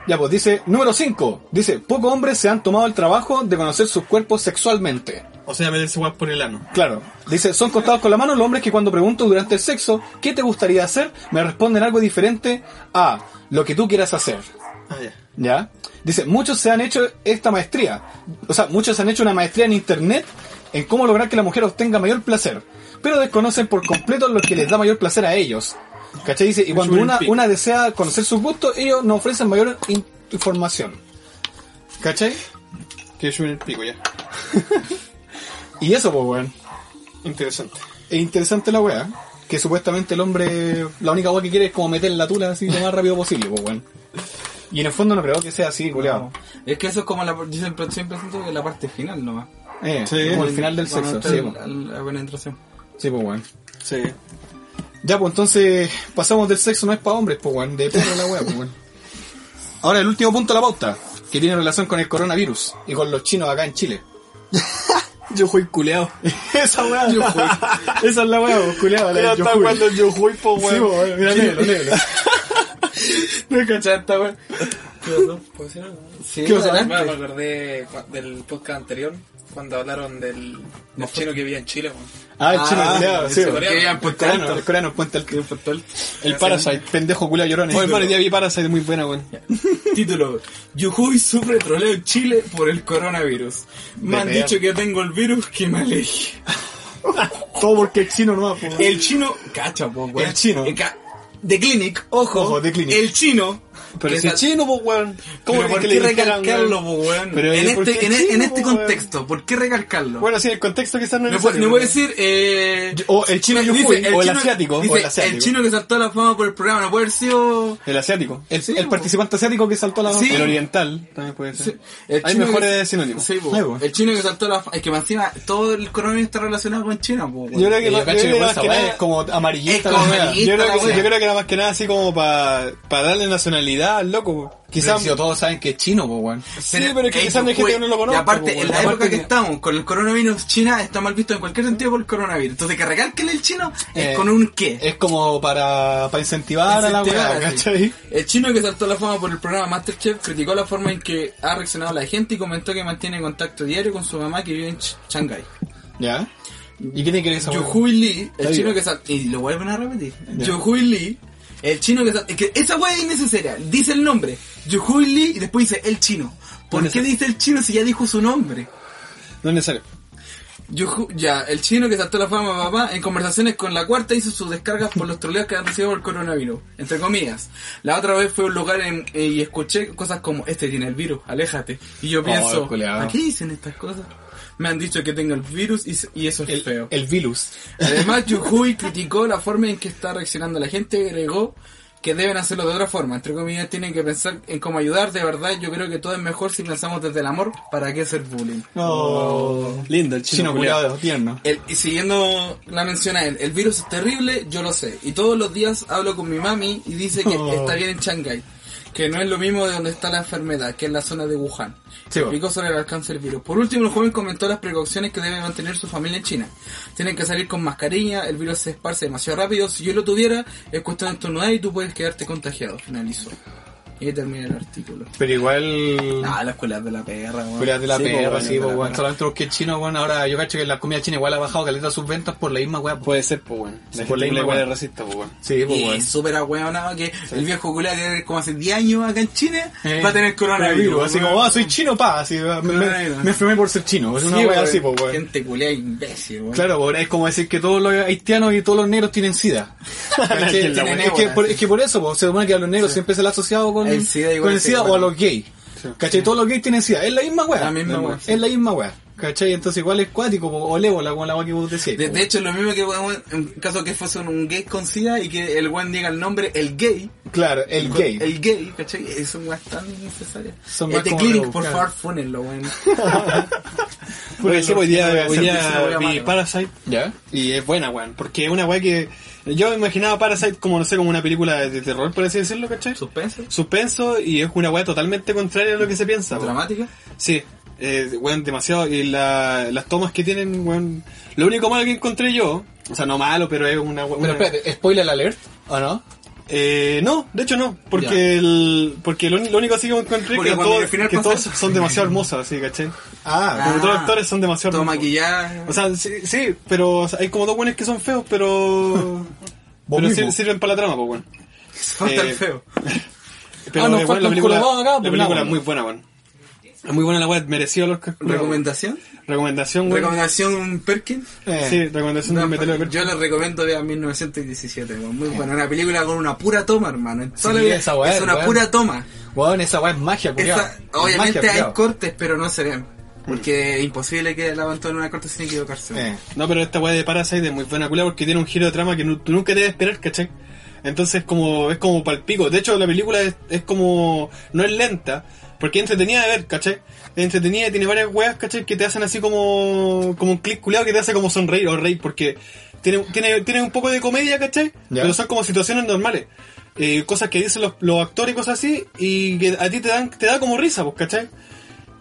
Ya, pues dice, número 5. Dice, pocos hombres se han tomado el trabajo de conocer sus cuerpos sexualmente. O sea, meterse weas por el ano. Claro, dice, son contados con la mano los hombres que cuando pregunto durante el sexo, ¿qué te gustaría hacer? Me responden algo diferente a lo que tú quieras hacer. Ah, ya. ¿Ya? Dice, muchos se han hecho esta maestría. O sea, muchos han hecho una maestría en internet en cómo lograr que la mujer obtenga mayor placer. Pero desconocen por completo lo que les da mayor placer a ellos. ¿Cachai? Dice, y cuando una, una desea conocer sus gustos, ellos nos ofrecen mayor in- información. ¿Cachai? Que yo en el pico ya. *laughs* Y eso, pues, weón. Interesante. Es interesante la weá. Que supuestamente el hombre, la única weá que quiere es como meter la tula así lo más rápido posible, pues, weón. Y en el fondo no creo que sea así, culiado. Es que eso es como la, yo siempre, siempre siento que la parte final nomás. Eh, Sí. como el final del sexo. Sí, la penetración. Sí, pues, weón. Sí. Ya, pues entonces pasamos del sexo no es para hombres, pues, weón. De perro la weá, pues, weón. Ahora el último punto de la pauta, que tiene relación con el coronavirus y con los chinos acá en Chile. *laughs* Yo fui culeado. *laughs* Esa weá. *laughs* Esa es la weá, pues, del tan yohui. cuando yo fui, po, Sí, weón. pues, weón. Mira, léelo, léelo. *laughs* ¿No cachaste, weón? ¿Puedo decir algo? Sí, ¿Qué pasó? me acordé del podcast anterior, cuando hablaron del, del chino que vivía en Chile. weón. Ah, el chino, Ah, culiado, sí, weón. que vivían en El Puerto coreano, Alto. el coreano cuenta el El Parasite. pendejo culiado llorón. Oye, hermano, ya vi Parasite, muy buena, weón. Título: Yujuy sufre troleo en Chile por el coronavirus. Me han dicho que tengo el virus que me aleje. *laughs* Todo porque el chino no va, pues. El chino, cacha, po, weón. El chino. El ca- The Clinic, ojo. Ojo, The Clinic. El chino. Pero si sa- chino, po, weón. ¿Cómo Pero es ¿por qué recalcarlo, po, weón? Pero, en ¿y por este, qué en, en chino, este po, weón? contexto, ¿por qué recalcarlo? Bueno, sí, el contexto quizás no es necesario, decir, eh, O el chino dice, o el chino- asiático, dice, o el asiático. el chino que saltó a la fama por el programa, no puede haber sido... El asiático. El, Sí, el po. participante asiático que saltó a la Sí. El oriental también puede ser. Sí, el Hay mejores que- sinónimos. Sí. Ay, el chino que saltó a la fama, es que más encima todo el coronavirus está relacionado con China, weón. Yo creo que, yo creo más nada- es como amarillista Es yo creo que era más que nada así como para darle nacionalidad loco. Quizás todos saben que es chino, pues, weón. Sí, pero es que eh, quizás no hay gente que no lo conozca. Y aparte, po, en la Aparte época que que- estamos, con el coronavirus, China está mal visto en cualquier sentido por el coronavirus. Entonces, que recalquen el chino Eh, es con un qué. Es como para, para incentivar a la weá. ¿cachai? El chino que saltó la fama por el programa Masterchef criticó la forma en que ha reaccionado la gente y comentó que mantiene contacto diario con su mamá que vive en Ch- Shanghái. ¿Ya? ¿Y qué tiene que ver esa? Yuhui Lee, el chino que saltó, y lo vuelven a repetir. Yuhui Lee, el chino que saltó, es que esa weá es innecesaria. Dice el nombre, Yuhui Lee, y después dice el chino. ¿Por No qué dice el chino si ya dijo su nombre? No es necesario. Yuhu- ya, el chino que saltó la fama, papá, en conversaciones con la cuarta hizo sus descargas por los troleos que han recibido por el coronavirus, entre comillas. La otra vez fue a un lugar en- eh, y escuché cosas como, este tiene el virus, aléjate. Y yo pienso. ¿a qué dicen estas cosas? Me han dicho que tengo el virus y, eso es El, feo. el virus. Además, Yuhui criticó la forma en que está reaccionando la gente y agregó que deben hacerlo de otra forma. Entre comillas, tienen que pensar en cómo ayudar. De verdad, yo creo que todo es mejor si pensamos desde el amor. ¿Para qué hacer bullying? Oh. Lindo el chino, culiado, tierno. El- y siguiendo la mención a él, el virus es terrible, yo lo sé. Y todos los días hablo con mi mami y dice que Oh. está bien en Shanghái. Que no es lo mismo de donde está la enfermedad, que es la zona de Wuhan. Sí, bo. Explicó sobre el alcance del virus. Por último, el joven comentó las precauciones que debe mantener su familia en China. Tienen que salir con mascarilla, el virus se esparce demasiado rápido. Si yo lo tuviera, es cuestión de estornudar y tú puedes quedarte contagiado. Finalizó. Y ahí termina el artículo. Pero igual... Ah, la escuela de la perra, weón. Culiao de la Sí, po, perra, weón, sí, pues, weón. perra. Solamente porque es chino, weón. Ahora yo cacho que la comida china igual ha bajado caleta sus ventas por la misma weá. pues. Puede ser, pues, weón. La por la misma es racista, pues, weón. Sí, pues, Y weón. es súper ahueonado que el viejo culiao que como hace 10 años acá en China Eh, va a tener coronavirus. Así como, ah, soy chino, pa. Así, me, me, me enfermé por ser chino. Es una Sí, weón. así, pues, weón. Gente culiao imbécil, weón. Claro, weón, es como decir que todos los haitianos y todos los negros tienen sida. *laughs* Es, que por, sí. es que por eso, po, se supone que a los negros siempre se le ha asociado con El SIDA igual con el SIDA igual. o a los gays. ¿Cachai? Todos los gays tienen SIDA. Es la misma weá. La misma weá. Es la misma weá. ¿Cachai? Entonces igual es cuático, o el ébola, como la weá que vos decías. De, de hecho, lo mismo que en caso que fuese un gay con SIDA y que el weón diga el nombre, el gay. Claro, el gay. El gay, ¿cachai? Es un weón tan innecesario. Son más como Clinic, por favor, fúnenlo, weón. *laughs* Porque sí, hoy día, hoy día vi mano. Parasite ¿Ya? y es buena, weón. Porque es una weá que yo imaginaba Parasite como, no sé, como una película de terror, por así decirlo, ¿cachai? Suspenso. Suspenso y es una weá totalmente contraria a lo que se piensa. weón. Dramática. Sí, eh, weón, demasiado. Y la- las tomas que tienen, weón. Lo único malo que encontré yo, o sea, no malo, pero es una weá. Pero una- espérate, ¿spoiler alert? ¿O no? Eh, no, de hecho no, porque Ya. el, porque lo, lo único así que encontré Porque que, todos- que pasa son demasiado hermosos, así, ¿cachai? Ah, Como todos los Ah, actores son demasiado Todo hermosos. maquillaje. O sea, sí, sí, pero o sea, hay como dos buenos que son feos, pero. *laughs* Pero sirven para la trama, pues, bueno. *laughs* Falta eh, el feo. *laughs* Pero Ah, nos igual falta la película, acá, la pues, película nada, es muy buena, weón. Es muy buena la weá, mereció los Oscar. ¿Recomendación? Recomendación. ¿Recomendación Perkin? Eh, Sí, recomendación de No, de yo les recomiendo vean 1917, weón. Muy buena. Una película con una pura toma, hermano. En toda Sí, la vida esa weá es es, una pura toma. Weón, esa weá es magia, culiao. Obviamente magia, hay culiao. cortes, pero no se ven. Porque es imposible que la aguantó en una corte sin equivocarse. Eh. No, pero esta weá de Parasite es muy buena culia porque tiene un giro de trama que tú nunca te debes esperar, ¿cachai? Entonces como, es como palpico. De hecho, la película es, es como, no es lenta, porque es entretenida de ver, ¿cachai? Es entretenida y tiene varias weas, ¿cachai? Que te hacen así como, como un clic culiado que te hace como sonreír o reír, porque tiene, tiene, tiene un poco de comedia, ¿cachai? Pero son como situaciones normales. Eh, cosas que dicen los, los actores y cosas así, y que a ti te dan, te da como risa, pues, ¿cachai?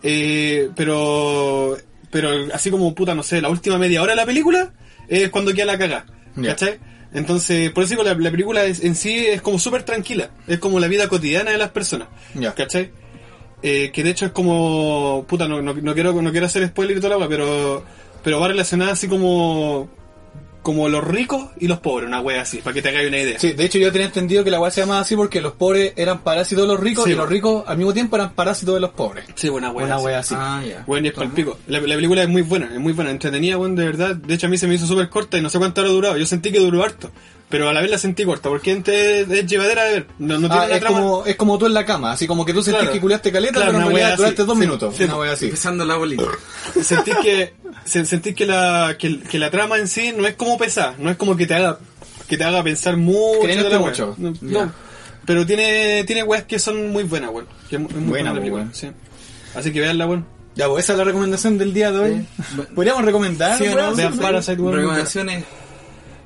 Eh, pero, pero así como puta, no sé, la última media hora de la película es cuando queda la caga, Ya. ¿cachai? Entonces, por eso digo, la, la película es- en sí es como súper tranquila, es como la vida cotidiana de las personas, Ya. ¿cachai? Eh, que de hecho es como, puta, no, no, no quiero no quiero hacer spoiler y toda la wea, pero, pero va relacionada así como, como los ricos y los pobres, una wea así, para que te hagáis una idea. Sí, de hecho yo tenía entendido que la weá se llamaba así porque los pobres eran parásitos de los ricos Sí, y los ricos al mismo tiempo eran parásitos de los pobres. Sí, buena wea. Una weá así. Ah. Bueno, y es palpico. La, la película es muy buena, es muy buena, entretenida, bueno, de verdad. De hecho, a mí se me hizo súper corta y no sé cuánto hora duraba. Yo sentí que duró harto, pero a la vez la sentí corta, porque es, es llevadera de ver. No, no tiene Ah, una es, trama. como, es como tú en la cama, así como que tú sentís Claro. que culiaste caleta, Claro, pero en una realidad duraste dos Sí, minutos. sí. Una así. Empezando la bolita. *laughs* Sentís que, se- sentís que la, que, que la trama en sí no es como pesada, no es como que te haga, que te haga pensar mucho. De la mucho. No, no. pero tiene, tiene weas que son muy buenas, weón. Muy Buena, buena la película, sí. Así que veanla, weón. Ya, pues esa es la recomendación del día de hoy. Sí. Podríamos recomendar ¿Sí no? Vean Sí, Parasite, weón. Recomendaciones.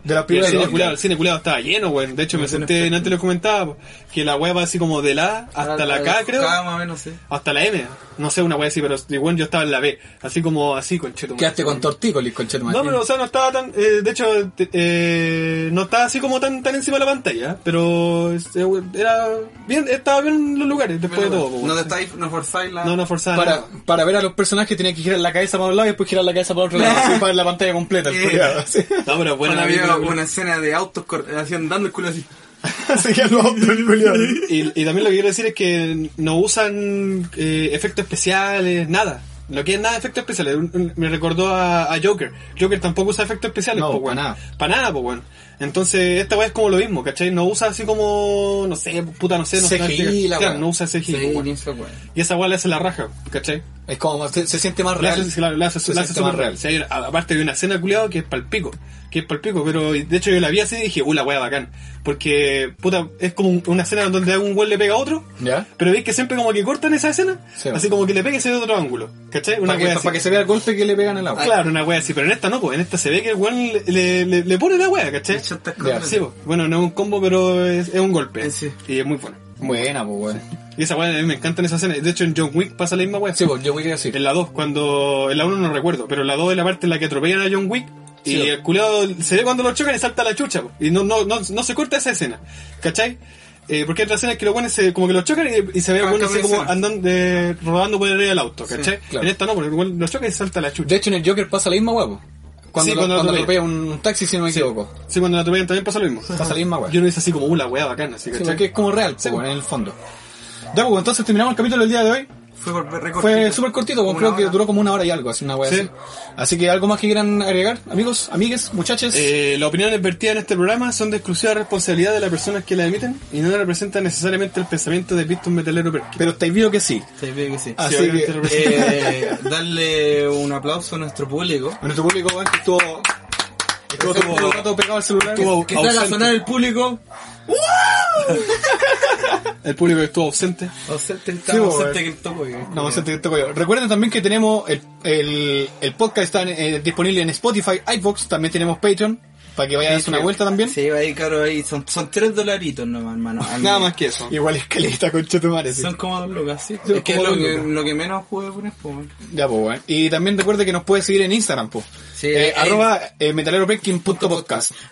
De las Y el primeras cine cine culiado estaba lleno, weón. De hecho, me senté, antes lo comentaba, po, que la weá va así como de la A hasta la K, creo. K más o menos, sí. Hasta la M. No sé, una weá así, pero igual yo estaba en la B. Así como así, concheto. Quedaste con tortícolis, conchet No, pero o sea, no estaba tan. eh, de hecho, eh, no estaba así como tan tan encima de la pantalla. Pero este, era bien, estaba bien en los lugares después de todo. No te estáis, no forzáis la. No, no forzaba Para, nada. para ver a los personajes tenías que girar la cabeza para un lado y después girar la cabeza para otro lado, *laughs* para ver la pantalla completa. el Eh. No, pero buena Bueno, película. una escena de autos haciendo dando el culo así. *laughs* *laughs* Y, y también lo que quiero decir es que no usan eh, efectos especiales, nada. No quieren nada de efectos especiales. Me recordó a, a Joker. Joker tampoco usa efectos especiales, No, po, pa' weón. nada. Para nada, pues, weón. Entonces, esta weá es como lo mismo, ¿cachai? No usa así como, no sé, puta, no sé, no sé. CGI, la Claro, weá. no usa CGI, Sí, esa weá. Y esa weá le hace la raja, ¿cachai? Es como, se, se siente más Le real. hace, claro, le hace, Se le hace súper real. Sí, aparte de una escena culiado que es palpico. Que es palpico, pero de hecho yo la vi así y dije, uh, la weá bacán. Porque, puta, es como un- una escena donde un weón le pega a otro. ¿Ya? Pero veis que siempre como que cortan esa escena, Sí. así como que le pegue ese de otro ángulo. ¿Cachai? Una Para que, así. pa' que se vea el golpe que le pegan en el agua. Claro, una wea así, pero en esta no, pues en esta se ve que el weón le, le, le- le pone la wea, ¿cachai? Yo te Ya, escondo. Sí, bueno, no es un combo, pero es, es un golpe. Eh, sí. Y es muy bueno. Buena, pues, weón. Y esa mí me encantan esas escenas. De hecho, en John Wick pasa la misma wea. Sí, pues, yo voy a decir. En la 2, cuando. En la 1 no recuerdo, pero en la 2 es la parte en la que atropellan a John Wick. Y Sí. el culiado se ve cuando lo chocan y salta la chucha. po. Y no, no, no, no se corta esa escena. ¿Cachai? Eh, porque hay otras escenas que los buenos se, como que los chocan y, y se ve Ah, bueno así cambia como andando, de, rodando por arriba del auto. ¿Cachai? claro. En esta no, porque el los choca y salta la chucha. De hecho, en el Joker pasa la misma weá, pues. Cuando, Sí, lo- cuando lo cuando atropella. un taxi, si no me equivoco. Sí, cuando la atropellan también pasa lo mismo. Pasa la misma weá. Yo no hice así como una weá bacana, así, Sí, porque es como real, pues, weón, en el fondo. Ya, pues, entonces terminamos el capítulo del día de hoy. Fue. Fue súper cortito, Una creo que hora. duró como una hora y algo, así una weá Sí. así. Así que algo más que quieran agregar, amigos, amigues, muchachos. Eh, las opiniones vertidas en este programa son de exclusiva responsabilidad de las personas que las emiten y no representan necesariamente el pensamiento de Víctor Metalero Perkin. Pero estáis vivos que sí. Sí, veo que sí. Así obviamente que, representa. Eh, *laughs* darle un aplauso a nuestro público. a nuestro público, que estuvo todo el rato pegado al celular. Que salga a sonar el público. El público que estuvo ausente. Ausente, Sí, estamos bueno. ausente que el topo. eh. No, ausente que toco yo. Recuerden también que tenemos el, el, el podcast está eh, disponible en Spotify, iVoox, también tenemos Patreon, para que vayan a darse una vuelta también. Sí, ahí, caro, ahí. Son, son tres dolaritos nomás, hermano. *laughs* Nada más que eso. Igual es caleta, conchetumare, sí. Son como dos lucas, sí. Sí, es que es como lo que, lo que menos pude poner, pues. bueno. Ya, pues, weón. Y también recuerde que nos puede seguir en Instagram, pues. Sí, eh, arroba eh.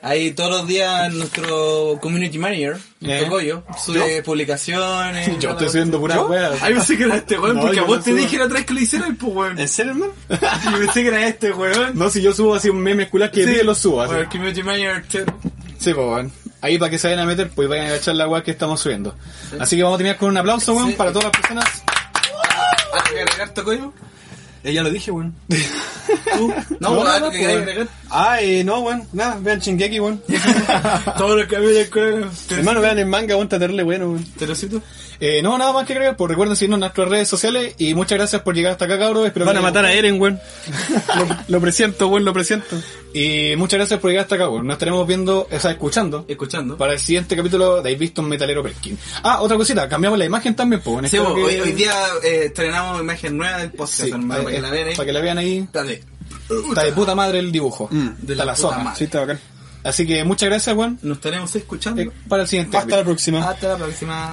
Ahí todos los días nuestro community manager, ¿Eh? Tocoyo, sube publicaciones. Yo estoy subiendo pura wea. Ay, pensé que era este weón, No, porque yo a vos no te subo. dije la otra vez que lo hicieras, pues weón. ¿En serio, hermano? *laughs* Yo pensé que era este weón. No, si yo subo así un meme escolar que Sí. pide, lo subo así. Bueno, el community manager, che, Sí, pues, weón. Ahí ahí para que se vayan a meter, pues vayan a echar la weá que estamos subiendo. Así que vamos a terminar con un aplauso, weón, Sí. para todas las personas. ¿Hay que agregar código? Eh, ya lo dije, weón. *laughs* ¿Tú? No, No, no, no, que pues. Ah, eh, no, weón. Nada, vean Shingeki, weón. *laughs* Todo lo que había Hermano, vean el manga, weón, está terrible bueno, weón. Terocito. Eh, no, nada más que agregar, pues recuerden seguirnos en nuestras redes sociales y muchas gracias por llegar hasta acá, cabros. Espero Van que a matar a. Eren, weón. *laughs* Lo, lo presiento, weón, lo presiento. Y muchas gracias por llegar hasta acá, weón. Nos estaremos viendo, o sea, escuchando. Escuchando. Para el siguiente capítulo de Habéis visto un metalero Perkin. Ah, otra cosita, cambiamos la imagen también, pues. Sí, bo, hoy, que- hoy día eh, estrenamos imagen nueva del podcast, Sí, hermano, para que la vean ahí. Para que la vean ahí. Dale. Está de puta madre el dibujo. Mm, de Está la la puta zorra. madre. Sí, está bacán. Así que muchas gracias, Juan. Nos estaremos escuchando. para el siguiente. Hasta la próxima. Hasta la próxima.